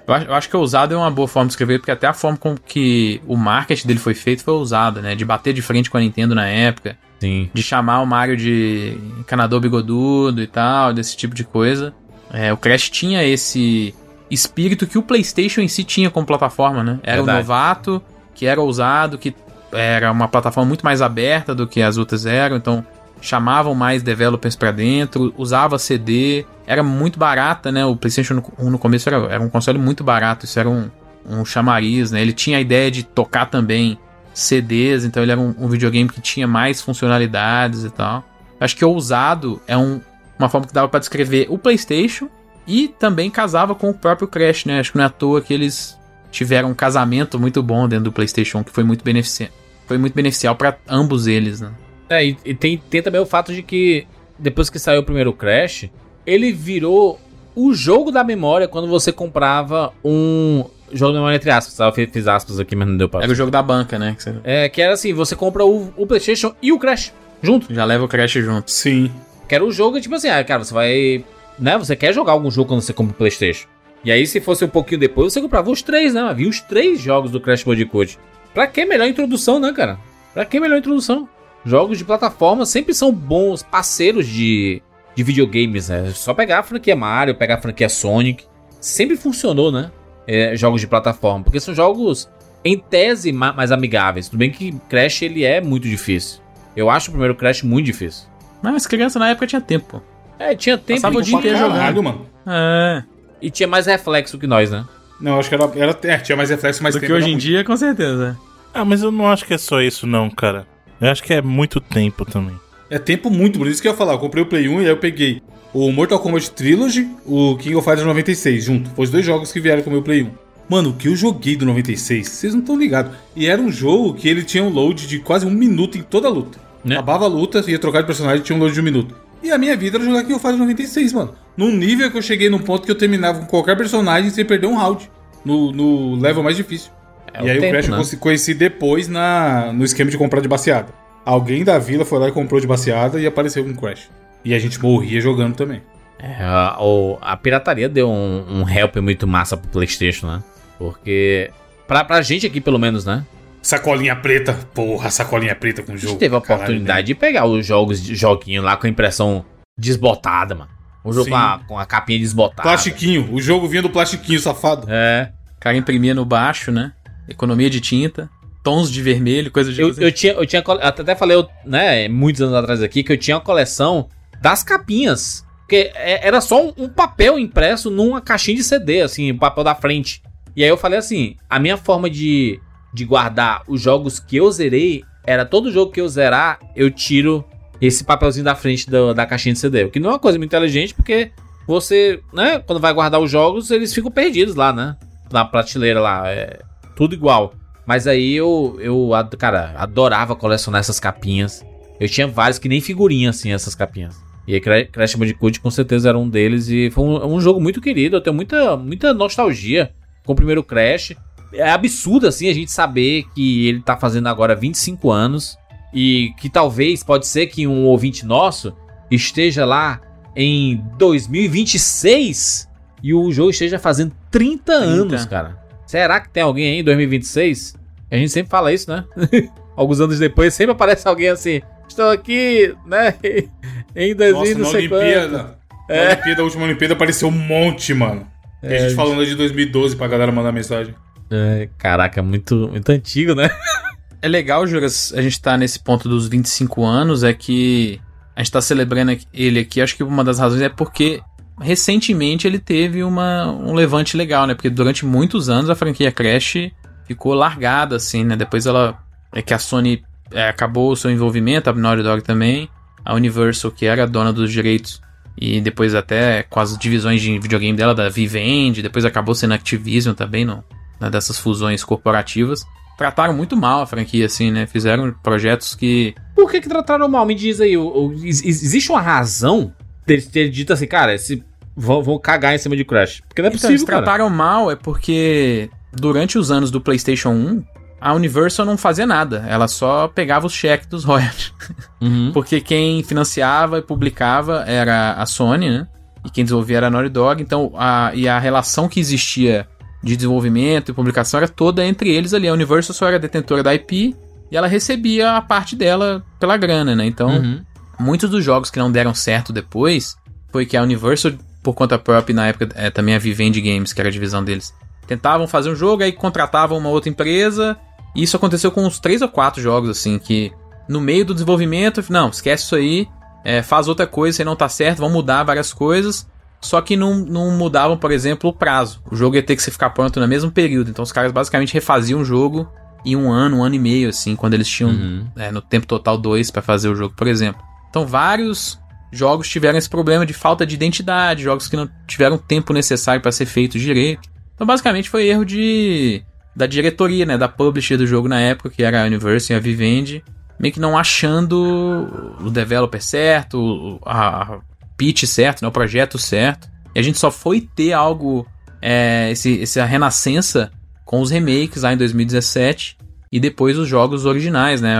Eu acho, eu acho que ousado é uma boa forma de escrever, porque até a forma com que o marketing dele foi feito foi ousada, né? De bater de frente com a Nintendo na época, Sim. de chamar o Mario de encanador bigodudo e tal, desse tipo de coisa. É, o Crash tinha esse espírito que o PlayStation em si tinha como plataforma, né? Era Verdade. o novato, que era ousado, que era uma plataforma muito mais aberta do que as outras eram, então chamavam mais developers pra dentro, usava CD, era muito barata, né? O PlayStation 1 no começo era, era um console muito barato, isso era um, um chamariz, né? Ele tinha a ideia de tocar também CDs, então ele era um, um videogame que tinha mais funcionalidades e tal. Acho que ousado é um- uma forma que dava pra descrever o PlayStation e também casava com o próprio Crash, né? Acho que não é à toa que eles tiveram um casamento muito bom dentro do PlayStation, que foi muito beneficiante. Foi muito beneficial pra ambos eles, né? É, e, e tem, tem também o fato de que depois que saiu o primeiro Crash, ele virou o jogo da memória quando você comprava um jogo da memória entre aspas. tá? Eu fiz- fiz aspas aqui, mas não deu pra. Era o jogo da banca, né? Que você É, que era assim, você compra o, o PlayStation e o Crash junto. já leva o Crash junto. Sim. Que era o jogo, tipo assim, ah, cara, você vai. Né? Você quer jogar algum jogo quando você compra o PlayStation. E aí, se fosse um pouquinho depois, você comprava os três, né? Havia os três jogos do Crash Bandicoot. Pra que melhor introdução, né, cara? Pra que melhor introdução? Jogos de plataforma sempre são bons parceiros de, de videogames, né? Só pegar a franquia Mario, pegar a franquia Sonic. Sempre funcionou, né? É, jogos de plataforma. Porque são jogos, em tese, ma- mais amigáveis. Tudo bem que Crash ele é muito difícil. Eu acho o primeiro Crash muito difícil. Mas criança na época tinha tempo. É, tinha tempo Passava o dia inteiro jogando. mano. É. E tinha mais reflexo que nós, né? Não, acho que era, era é, tinha mais reflexo, mais Do tempo. que hoje em dia, com certeza. Ah, mas eu não acho que é só isso, não, cara. Eu acho que é muito tempo também. É tempo muito, por isso que eu ia falar. Eu comprei o Play 1 e aí eu peguei o Mortal Kombat Trilogy, o King of Fighters 96, junto. Foi os dois jogos que vieram com o meu Play 1. Mano, o que eu joguei do 96, vocês não estão ligados. E era um jogo que ele tinha um load de quase um minuto em toda a luta. Né? Acabava a luta, ia trocar de personagem tinha um load de um minuto. E a minha vida era jogar King of Fighters 96, mano. Num nível que eu cheguei num ponto que eu terminava com qualquer personagem sem perder um round. No, no level mais difícil. É e aí o tempo, Crash eu né? conheci- conheci depois na, no esquema de comprar de baseada. Alguém da vila foi lá e comprou de baseada e apareceu com Crash. E a gente morria jogando também. É, a, o- a pirataria deu um, um help muito massa pro PlayStation, né? Porque. Pra, pra gente aqui, pelo menos, né? Sacolinha preta, porra, sacolinha preta com o A jogo. gente teve a Caralho, oportunidade né? de pegar os jogos, de joguinho lá com a impressão desbotada, mano. Um jogo com a, com a capinha desbotada. Plastiquinho, o jogo vinha do plastiquinho, safado. É. O cara imprimia no baixo, né? Economia de tinta, tons de vermelho, coisa de. Eu, eu tinha, eu tinha. cole- Até falei, né, muitos anos atrás aqui, que eu tinha uma coleção das capinhas. Porque é- era só um, um papel impresso numa caixinha de CD, assim, o papel da frente. E aí eu falei assim: a minha forma de, de guardar os jogos que eu zerei era todo jogo que eu zerar, eu tiro esse papelzinho da frente do- da caixinha de CD. O que não é uma coisa muito inteligente, porque você, né, quando vai guardar os jogos, eles ficam perdidos lá, né? Na prateleira lá. É tudo igual. Mas aí eu, eu, cara, adorava colecionar essas capinhas. Eu tinha vários que nem figurinha, assim, essas capinhas. E aí Cra- Crash Bandicoot com certeza era um deles. E foi um, um jogo muito querido. Eu tenho muita, muita nostalgia com o primeiro Crash. É absurdo, assim, a gente saber que ele tá fazendo agora 25 anos. E que talvez, pode ser que um ouvinte nosso esteja lá em 2026 e o jogo esteja fazendo 30, anos, cara. Será que tem alguém aí em 2026? A gente sempre fala isso, né? Alguns anos depois sempre aparece alguém assim. Estou aqui, né? em 2000 Nossa, não na sei quanto. Olimpíada. Na Olimpíada, a última Olimpíada, apareceu um monte, mano. E a gente falando de 2012 pra galera mandar mensagem. É, caraca, muito, muito antigo, né? É legal, Juras, a gente tá nesse ponto dos 25 anos, é que a gente tá celebrando ele aqui, acho que uma das razões é porque recentemente ele teve uma, um levante legal, né? Porque durante muitos anos a franquia Crash ficou largada, assim, né? Depois ela. É que a Sony é, acabou o seu envolvimento, a Naughty Dog também, a Universal, que era dona dos direitos, e depois até com as divisões de videogame dela, da Vivendi, depois acabou sendo Activision também, não, né, dessas fusões corporativas. Trataram muito mal a franquia, assim, né? Fizeram projetos que. Por que que trataram mal? Me diz aí. o- o- ex- existe uma razão deles terem dito assim, cara, esse, vão, vão cagar em cima de Crash? Porque não é Então, eles possível, cara. trataram mal é porque durante os anos do PlayStation 1, a Universal não fazia nada. Ela só pegava os cheques dos royalties. Uhum. Porque quem financiava e publicava era a Sony, né? E quem desenvolvia era a Naughty Dog. Então, a, e a relação que existia de desenvolvimento e publicação era toda entre eles ali. A Universal só era detentora da IP e ela recebia a parte dela pela grana, né? Então, Uhum. muitos dos jogos que não deram certo depois foi que a Universal por conta própria na época é, também a Vivendi Games, que era a divisão deles. Tentavam fazer um jogo, aí contratavam uma outra empresa. E isso aconteceu com uns três ou quatro jogos, assim, que no meio do desenvolvimento, não, esquece isso aí, é, faz outra coisa, aí não tá certo, vão mudar várias coisas. Só que não, não mudavam, por exemplo, o prazo. O jogo ia ter que se ficar pronto no mesmo período. Então os caras basicamente refaziam o jogo em um ano, um ano e meio, assim, quando eles tinham Uhum. é, no tempo total dois pra fazer o jogo, por exemplo. Então vários jogos tiveram esse problema de falta de identidade, jogos que não tiveram o tempo necessário pra ser feito direito. Então basicamente foi erro de da diretoria, né, da publisher do jogo na época, que era a Universal e a Vivendi, meio que não achando o developer certo, a pitch certo, né, o projeto certo. E a gente só foi ter algo, é, esse, essa renascença com os remakes lá em 2017 e depois os jogos originais, né?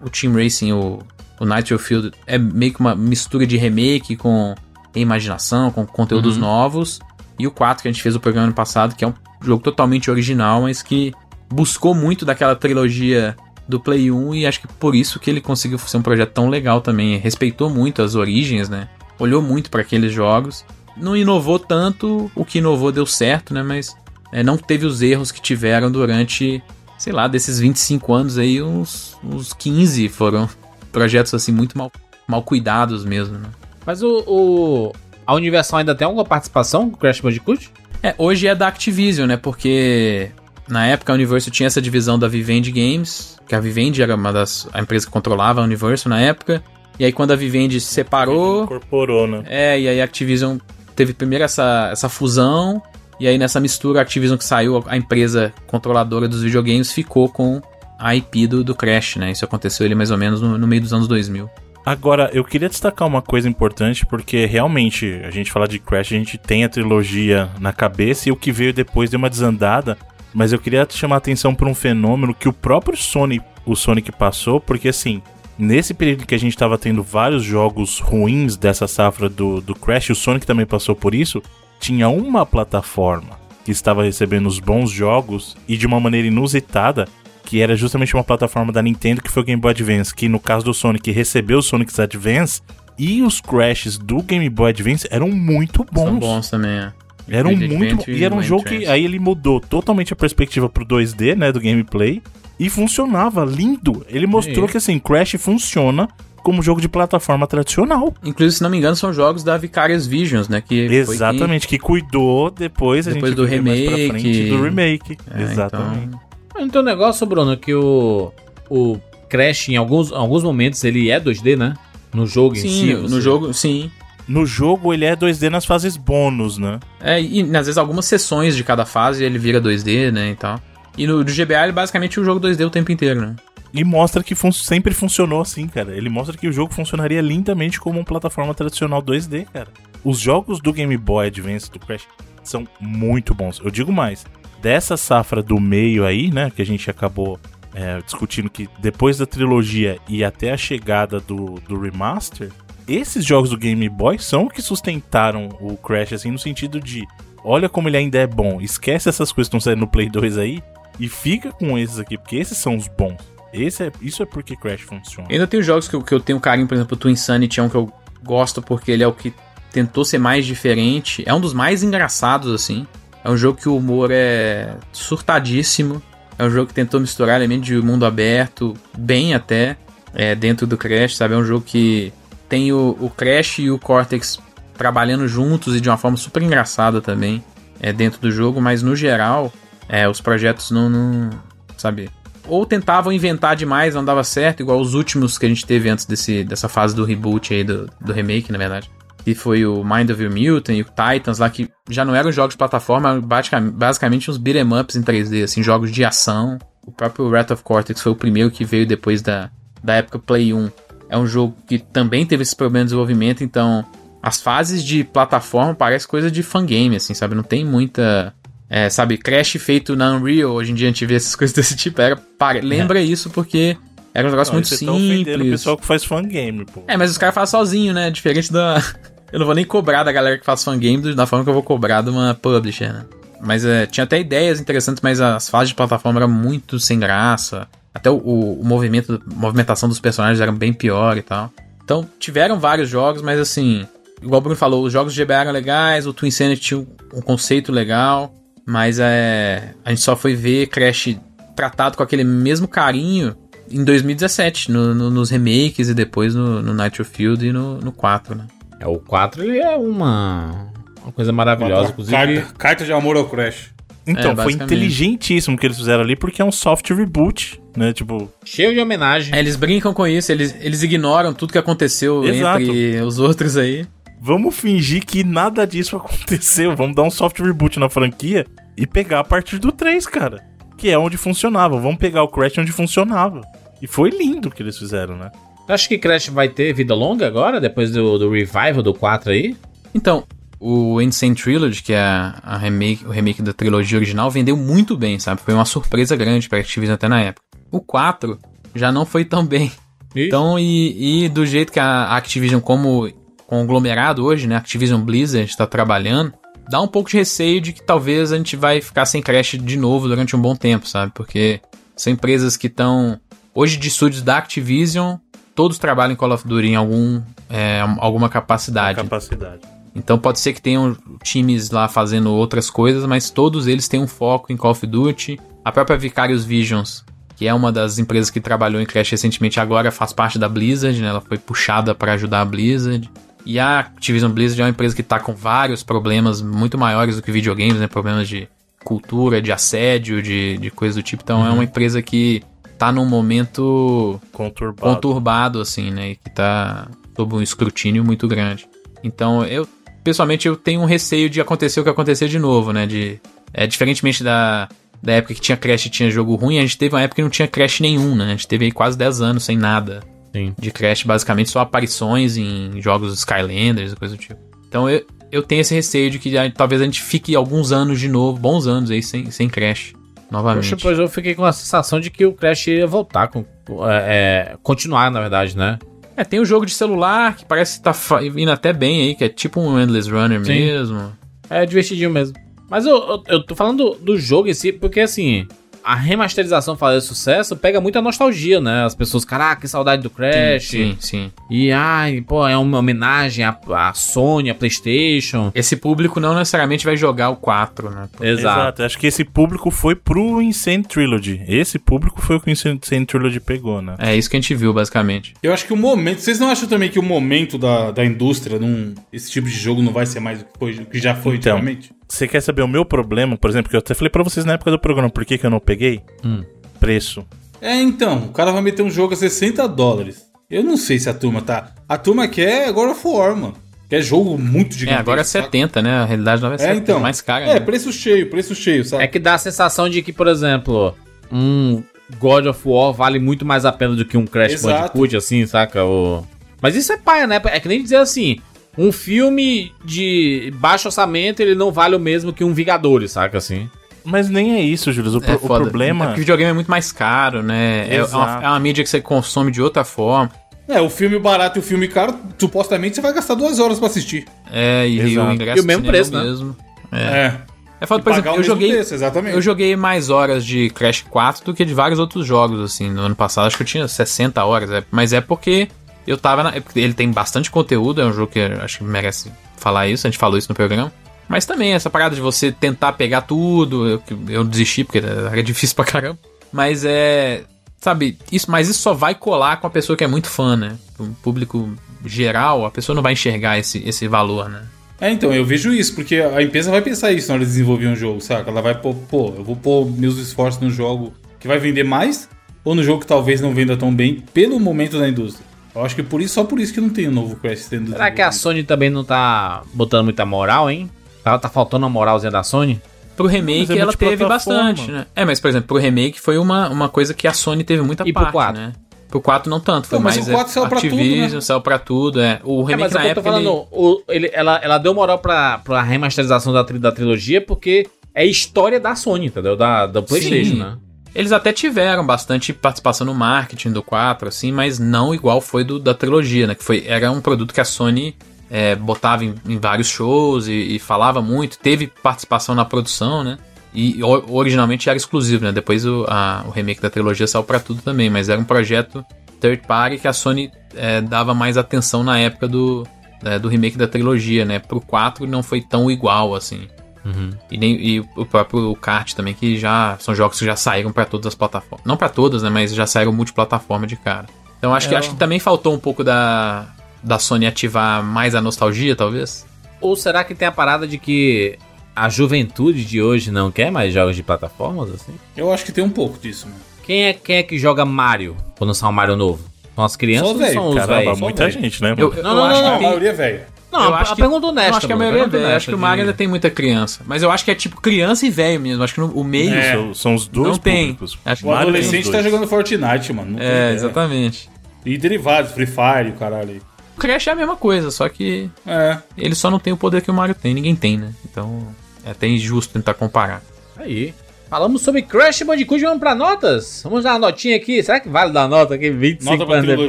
O Team Racing, o, o Nitro Field é meio que uma mistura de remake com imaginação, com conteúdos novos. E o 4 que a gente fez o programa ano passado, que é um jogo totalmente original, mas que buscou muito daquela trilogia do Play 1 e acho que por isso que ele conseguiu ser um projeto tão legal também. Respeitou muito as origens, né? Olhou muito para aqueles jogos. Não inovou tanto, o que inovou deu certo, né? Mas é, não teve os erros que tiveram durante, sei lá, desses 25 anos aí, uns, uns 15 foram projetos assim muito mal, mal cuidados mesmo, né? Mas o, o- A Universal ainda tem alguma participação com Crash Bandicoot? É, hoje é da Activision, né? Porque na época a Universal tinha essa divisão da Vivendi Games, que a Vivendi era uma das a empresa que controlava a Universal na época. E aí quando a Vivendi se separou, Incorporou, né? é, e aí a Activision teve primeiro essa, essa fusão, e aí nessa mistura a Activision que saiu, a empresa controladora dos videogames, ficou com a IP do, do Crash, né? Isso aconteceu ali mais ou menos no, no meio dos anos 2000. Agora, eu queria destacar uma coisa importante, porque realmente, a gente fala de Crash, a gente tem a trilogia na cabeça e o que veio depois deu uma desandada. Mas eu queria chamar a atenção por um fenômeno que o próprio Sonic, o Sonic passou, porque assim, nesse período que a gente tava tendo vários jogos ruins dessa safra do, do Crash, o Sonic também passou por isso, tinha uma plataforma que estava recebendo os bons jogos e de uma maneira inusitada, que era justamente uma plataforma da Nintendo que foi o Game Boy Advance, que no caso do Sonic recebeu o Sonic's Advance e os crashes do Game Boy Advance eram muito bons. São bons também, é. Eram Grid muito e era um jogo que aí ele mudou totalmente a perspectiva pro 2D, né, do gameplay e funcionava lindo. Ele mostrou É. que assim, Crash funciona como jogo de plataforma tradicional. Inclusive, se não me engano, são jogos da Vicarious Visions, né? Que foi que- Exatamente, que cuidou depois, a Depois gente do remake. frente, do remake. É, Exatamente. então- tem um negócio, Bruno, que o. O Crash, em alguns, alguns momentos, ele é 2D, né? No jogo em Sim, si. no você- jogo, sim. No jogo ele é 2D nas fases bônus, né? É, e às vezes algumas sessões de cada fase ele vira 2D, né, e tal. E no do GBA ele basicamente é um jogo 2D o tempo inteiro, né? E mostra que fun- sempre funcionou assim, cara. Ele mostra que o jogo funcionaria lindamente como uma plataforma tradicional 2D, cara. Os jogos do Game Boy Advance do Crash são muito bons. Eu digo mais, dessa safra do meio aí, né, que a gente acabou é, discutindo que depois da trilogia e até a chegada do, do remaster, esses jogos do Game Boy são o que sustentaram o Crash, assim, no sentido de olha como ele ainda é bom, esquece essas coisas que estão saindo no Play 2 aí e fica com esses aqui, porque esses são os bons. Esse é, isso é porque Crash funciona. Ainda tenho jogos que eu, que eu tenho carinho, por exemplo, o Twin Insanity é um que eu gosto porque ele é o que tentou ser mais diferente. É um dos mais engraçados, assim. É um jogo que o humor é surtadíssimo. É um jogo que tentou misturar elementos de mundo aberto, bem até, é, dentro do Crash, sabe? É um jogo que tem o, o Crash e o Cortex trabalhando juntos e de uma forma super engraçada também, é, dentro do jogo, mas no geral, é, os projetos não, não sabe, ou tentavam inventar demais, não dava certo, igual os últimos que a gente teve antes desse, dessa fase do reboot aí, do, do remake, na verdade. Que foi o Mind of Mutant e o Titans lá, que já não eram jogos de plataforma, basicamente uns beat'em ups em 3D, assim, jogos de ação. O próprio Wrath of Cortex foi o primeiro que veio depois da, da época Play 1. É um jogo que também teve esse problema de desenvolvimento, então as fases de plataforma parece coisa de fangame, assim, sabe? Não tem muita. É, sabe, Crash feito na Unreal, hoje em dia a gente vê essas coisas desse tipo. Era, pare- lembra isso porque era um negócio Não, muito você tá ofendendo o simples. pessoal que faz fangame, pô. É, mas os caras fazem sozinho, né? Diferente da. Eu não vou nem cobrar da galera que faz fangame da forma que eu vou cobrar de uma publisher, né? Mas é, tinha até ideias interessantes, mas as fases de plataforma eram muito sem graça. Até o, o, o movimento, a movimentação dos personagens era bem pior e tal. Então, tiveram vários jogos, mas assim, igual o Bruno falou, os jogos de GBA eram legais, o Twin Sanity tinha um- conceito legal, mas é, a gente só foi ver Crash tratado com aquele mesmo carinho em 2017, no- no- nos remakes e depois no, no Nitro Field e no, no 4, né? É, o 4 ele é uma, uma coisa maravilhosa. Inclusive, Carta, carta de amor ao Crash. Então, É, foi inteligentíssimo o que eles fizeram ali, porque é um soft reboot, né? Tipo, cheio de homenagem. É, eles brincam com isso, eles, eles ignoram tudo que aconteceu Exato. entre os outros aí. vamos fingir que nada disso aconteceu. Vamos dar um soft reboot na franquia e pegar a partir do 3, cara. Que é onde funcionava. Vamos pegar o Crash onde funcionava. E foi lindo o que eles fizeram, né? Acho que Crash vai ter vida longa agora, depois do, do revival do 4 aí. Então, o Insane Trilogy, que é a remake, o remake da trilogia original, vendeu muito bem, sabe? Foi uma surpresa grande pra Activision até na época. O 4 já não foi tão bem. Então, e, e do jeito que a Activision, como conglomerado hoje, né? Activision Blizzard está trabalhando, dá um pouco de receio de que talvez a gente vai ficar sem Crash de novo durante um bom tempo, sabe? Porque são empresas que estão. Hoje, de estúdios da Activision, todos trabalham em Call of Duty em algum, é, alguma capacidade. Capacidade. Então pode ser que tenham times lá fazendo outras coisas, mas todos eles têm um foco em Call of Duty. A própria Vicarious Visions, que é uma das empresas que trabalhou em Crash recentemente, agora faz parte da Blizzard, né? Ela foi puxada para ajudar a Blizzard. E a Activision Blizzard é uma empresa que tá com vários problemas muito maiores do que videogames, né? Problemas de cultura, de assédio, de, de coisa do tipo. Então é uma empresa que tá num momento Conturbado. conturbado, assim, né? E que tá sob um escrutínio muito grande. Então, eu, pessoalmente, eu tenho um receio de acontecer o que aconteceu de novo, né? De, é, diferentemente da, da época que tinha Crash e tinha jogo ruim, a gente teve uma época que não tinha Crash nenhum, né? A gente teve aí quase 10 anos sem nada Sim. de Crash, basicamente só aparições em jogos Skylanders e coisa do tipo. Então, eu, eu tenho esse receio de que talvez a gente fique alguns anos de novo, bons anos aí, sem, sem Crash. Novamente. Poxa, pois eu fiquei com a sensação de que o Crash ia voltar, com, é, é, continuar, na verdade, né? É, tem o jogo de celular que parece que tá indo até bem aí, que é tipo um Endless Runner Sim. mesmo. É divertidinho mesmo. Mas eu, eu, eu tô falando do, do jogo em si, porque assim, a remasterização fazer sucesso pega muita nostalgia, né? As pessoas, caraca, que saudade do Crash. Sim, sim. E ai, pô, é uma homenagem à, à Sony, à PlayStation. Esse público não necessariamente vai jogar o 4, né? Exato. Acho que esse público foi pro Insane Trilogy. Esse público foi o que o Insane Insane Trilogy pegou, né? É isso que a gente viu, basicamente. Eu acho que o momento. Vocês não acham também que o momento da, da indústria, num, esse tipo de jogo não vai ser mais o que, foi, o que já foi Então. antigamente? Você quer saber o meu problema, por exemplo, que eu até falei pra vocês na época do programa, por que, que eu não peguei? Hum. Preço. É, então, o cara vai meter um jogo a 60 dólares. Eu não sei se a turma tá. A turma quer God of War, mano. Quer jogo muito É, gigantesco. agora é saca? 70, né? A realidade nova é É, 70, então. mais cara. É, né? preço cheio, preço cheio, sabe? É que dá a sensação de que, por exemplo, um God of War vale muito mais a pena do que um Crash Exato. Bandicoot, assim, saca? O... Mas isso é paia, né? É que nem dizer assim, um filme de baixo orçamento, ele não vale o mesmo que um Vingadores, saca assim? Mas nem é isso, Júlio. O, pro- É o foda. É problema. porque videogame é muito mais caro, né? É- É, uma, é uma mídia que você consome de outra forma. É, o filme barato e o filme caro, supostamente você vai gastar duas horas pra assistir. É, e, Exato. o ingresso E o mesmo preço, né? mesmo. É. É foda, E por exemplo, o eu joguei, preço, eu joguei mais horas de Crash 4 do que de vários outros jogos, assim, no ano passado. Acho que eu tinha 60 horas, é, mas é porque eu tava na. é Ele tem bastante conteúdo, é um jogo que acho que merece falar isso, a gente falou isso no programa. Mas também essa parada de você tentar pegar tudo, eu, eu desisti porque era difícil pra caramba. Mas é. Sabe, isso, mas isso só vai colar com a pessoa que é muito fã, né? O público geral, a pessoa não vai enxergar esse, esse valor, né? É, então, eu vejo isso, porque a empresa vai pensar isso na hora de desenvolver um jogo, saca? Ela vai pôr, pô, eu vou pôr meus esforços no jogo que vai vender mais, ou no jogo que talvez não venda tão bem pelo momento da indústria. Eu acho que por isso, só por isso que não tem um novo Crash sendo Será que a. Sony também não tá botando muita moral, hein? Tá, tá faltando uma moralzinha da Sony? Pro remake é ela teve bastante, né? É, mas por exemplo, pro remake foi uma, uma coisa que a Sony teve muita E pro parte, quatro? né? Pro 4 não tanto, foi Não, mas mais o 4 é, saiu pra tudo, Activision, né? saiu pra tudo, é. O É, remake mas na o que eu tô época falando, ele- o- ele- ela, ela deu moral pra, pra remasterização da, da trilogia porque é história da Sony, entendeu? Da, da PlayStation, Sim. né? Eles até tiveram bastante participação no marketing do 4, assim, mas não igual foi do da trilogia, né? Que foi, era um produto que a Sony é, botava em, em vários shows e, e falava muito, teve participação na produção, né? E originalmente era exclusivo, né? Depois o, a- o remake da trilogia saiu pra tudo também, mas era um projeto third party que a Sony é, dava mais atenção na época do, é, do remake da trilogia, né? Pro 4 não foi tão igual, assim. Uhum. E, nem, e o próprio kart também, que já são jogos que já saíram pra todas as plataformas. Não pra todas, né? Mas já saíram multiplataforma de cara. Então acho, que, É, acho que também faltou um pouco da, da Sony ativar mais a nostalgia, talvez. Ou será que tem a parada de que a juventude de hoje não quer mais jogos de plataformas, assim? Eu acho que tem um pouco disso, mano. Quem é, quem é que joga Mario quando lançar um Mario novo? São as crianças Só ou velho, são os Caramba, velhos? muita velho. gente, né? Eu, eu, Não, eu não, acho não, que a tem- maioria é velha. Não, eu a, acho a que- pergunta honesta. Eu acho que a maioria é pergunta velho. Acho que o Mario ainda tem muita criança. Mas eu acho que é tipo criança e velho mesmo. Acho que no- o meio. É. São, são os dois Não tem. públicos. Acho que O Mario tem adolescente tá jogando Fortnite, mano. não tem É, exatamente. E derivados, Free Fire, o caralho. O Crash é a mesma coisa, só que É. ele só não tem o poder que o Mario tem. Ninguém tem, né? Então é até injusto tentar comparar. Aí. Falamos sobre Crash Bandicoot, vamos pra notas? Vamos dar uma notinha aqui. Será que vale dar nota aqui 25 Nota pra anos depois?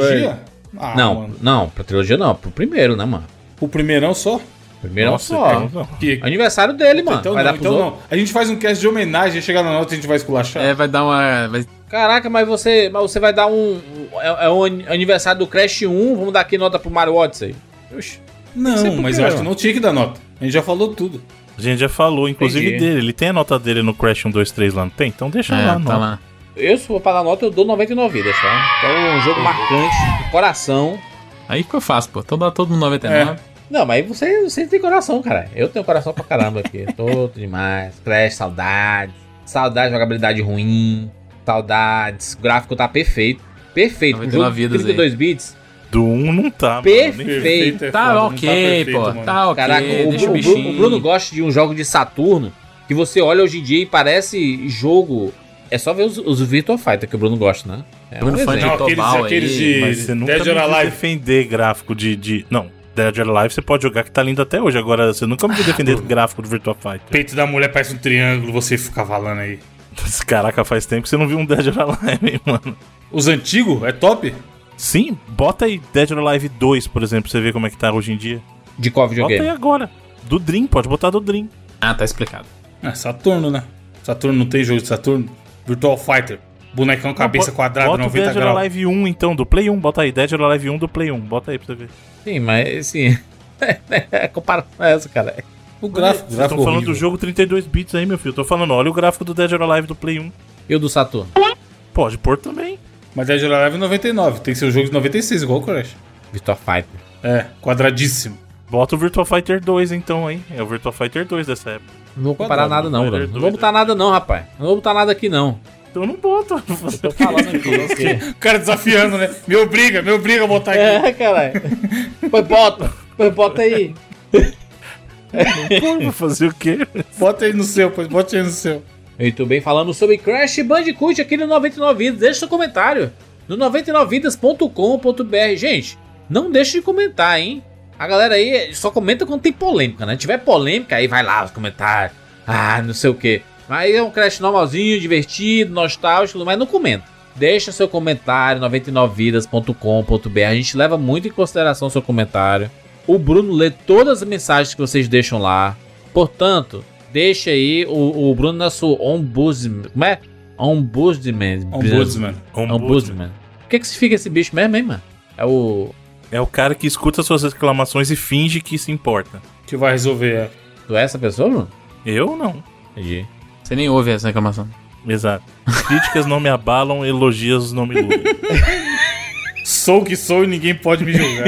trilogia? Ah, não, mano. não, pra trilogia não, pro primeiro, né, mano? O primeirão só? Primeiro Nossa, só. cara, não. Que... Aniversário dele, mano. Então Vai não, dar então outros? não. A gente faz um cast de homenagem, chegar na nota a gente vai esculachar. É, vai dar uma. vai- Caraca, mas você, mas você vai dar um. É, é um an- aniversário do Crash 1, vamos dar aqui nota pro Mario Odyssey. Oxi. Não, sei por mas eu acho que não tinha que dar nota. A gente já falou tudo. A gente já falou, inclusive, Entendi. dele. Ele tem a nota dele no Crash 1, 2, 3 lá, não tem? Então deixa É, lá, tá não. lá. Eu, se for pra dar nota, eu dou 99 vidas, tá? Então, um jogo marcante, de coração. Aí que eu faço, pô. Então dá todo mundo 99. Não, mas aí você, você tem coração, cara. Eu tenho coração pra caramba aqui. Tô demais. Crash, saudades. Saudades, jogabilidade ruim. Saudades. O gráfico tá perfeito. Perfeito. Um 99 jogo de vidas 32 bits. Do 1 não tá, mano. Perfeito. Nem- é Tá foda, ok, perfeito, pô. mano. Tá ok. Caraca, o, deixa o, o Bru- bichinho. o Bruno gosta de um jogo de Saturno que você olha hoje em dia e parece jogo. É só ver os, os Virtua Fighter que o Bruno gosta, né? É Bruno fã de Tobal aqueles, aí, aqueles de Mas você nunca Dead me or viu Alive. defender gráfico de, de... Não, Dead or Alive você pode jogar que tá lindo até hoje. Agora, você nunca me viu defender gráfico do Virtua Fighter. Peito da mulher parece um triângulo, você fica falando aí. Caraca, faz tempo que você não viu um Dead or Alive, hein, mano. Os antigos é top? Sim, bota aí Dead or Alive 2, por exemplo, pra você ver como é que tá hoje em dia. De qual Bota aí videogame? agora. Do Dream, pode botar do Dream. Ah, tá explicado. É Saturno, né? Saturno não tem jogo de Saturno? Virtual Fighter. Bonecão cabeça Bota- quadrada, Bota o 90 Dead or graus. Alive 1, então, do Play 1. Bota aí, Dead or Alive 1 do Play 1. Bota aí pra você ver. Sim, mas assim. é comparação é essa, cara. O gráfico, Vocês gráfico estão falando horrível. do jogo 32 bits aí, meu filho. Tô falando, olha o gráfico do Dead or Alive do Play 1. E o do Saturno? Pode pôr também. Mas Dead or Alive é 99, tem que ser o jogo de 96, igual o Crash. Virtua Fighter. É, quadradíssimo. Bota o Virtua Fighter 2 então aí. É o Virtua Fighter 2 dessa época. Não vou comparar Quadrado, nada, não, Bruno. Não 2, vou botar nada, não, rapaz. Não vou botar nada aqui, não. Então não bota. Tô falando aqui. O cara desafiando, né? Me obriga, me obriga a botar aqui. É, caralho. Pois bota. Pois bota aí. Vou fazer o quê? Bota aí no seu, pois bota aí no seu. Muito bem, falamos sobre Crash Bandicoot aqui no 99 Vidas. Deixe seu comentário no 99vidas.com.br. Gente, não deixe de comentar, hein? A galera aí só comenta quando tem polêmica, né? Se tiver polêmica, aí vai lá os comentários. Ah, não sei o que. Mas é um Crash normalzinho, divertido, nostálgico, mas não comenta. Deixa seu comentário 99vidas.com.br. A gente leva muito em consideração o seu comentário. O Bruno lê todas as mensagens que vocês deixam lá. Portanto, deixa aí o, o Bruno nosso ombudsman. Como é? Ombudsman. Ombudsman. Ombudsman. O que, que significa esse bicho mesmo, hein, mano? É o. É o cara que escuta suas reclamações e finge que se importa. Que vai resolver, é. Tu é essa pessoa, Bruno? Eu não. Entendi. Você nem ouve essa reclamação. Exato. Críticas não me abalam, elogios não me iludem. Sou o que sou e ninguém pode me julgar.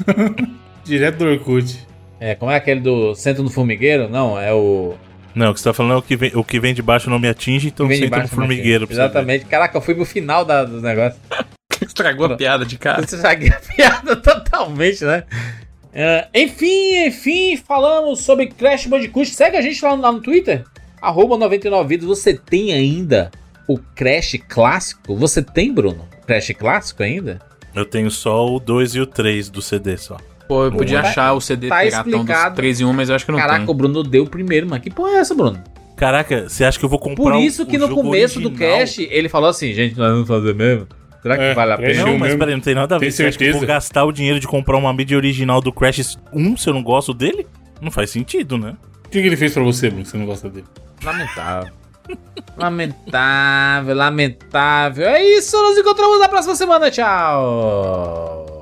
Direto do Orkut. É, como é aquele do Centro no Formigueiro? Não, é o. Não, o que você tá falando é o que vem, o que vem de baixo não me atinge, então senta no formigueiro. Exatamente. Caraca, eu fui pro final da, do negócio. Estragou a piada de cara. Já a piada totalmente, né? É, enfim, enfim, falamos sobre Crash Bandicoot. Segue a gente lá, lá no Twitter. Arroba 99vidas. Você tem ainda o Crash clássico? Você tem, Bruno? Crash clássico ainda? Eu tenho só o 2 e o 3 do CD só. Pô, eu podia Tá- achar o CD tá piratão dos explicado. 3 em 1, mas eu acho que não Caraca, o tem. Bruno deu o primeiro, mano. Que porra é essa, Bruno? Caraca, você acha que eu vou comprar Por o- isso que o no começo do original? cast ele falou assim: gente, nós vamos fazer mesmo? Será que É, vale a pena? Não, mas peraí, não tem nada a ver. Tem Você acha que eu vou certeza? gastar o dinheiro de comprar uma mídia original do Crash 1 se eu não gosto dele? Não faz sentido, né? O que, que ele fez pra você, Bruno, que você não gosta dele? Lamentável. lamentável, lamentável. É isso, nos encontramos na próxima semana. Tchau.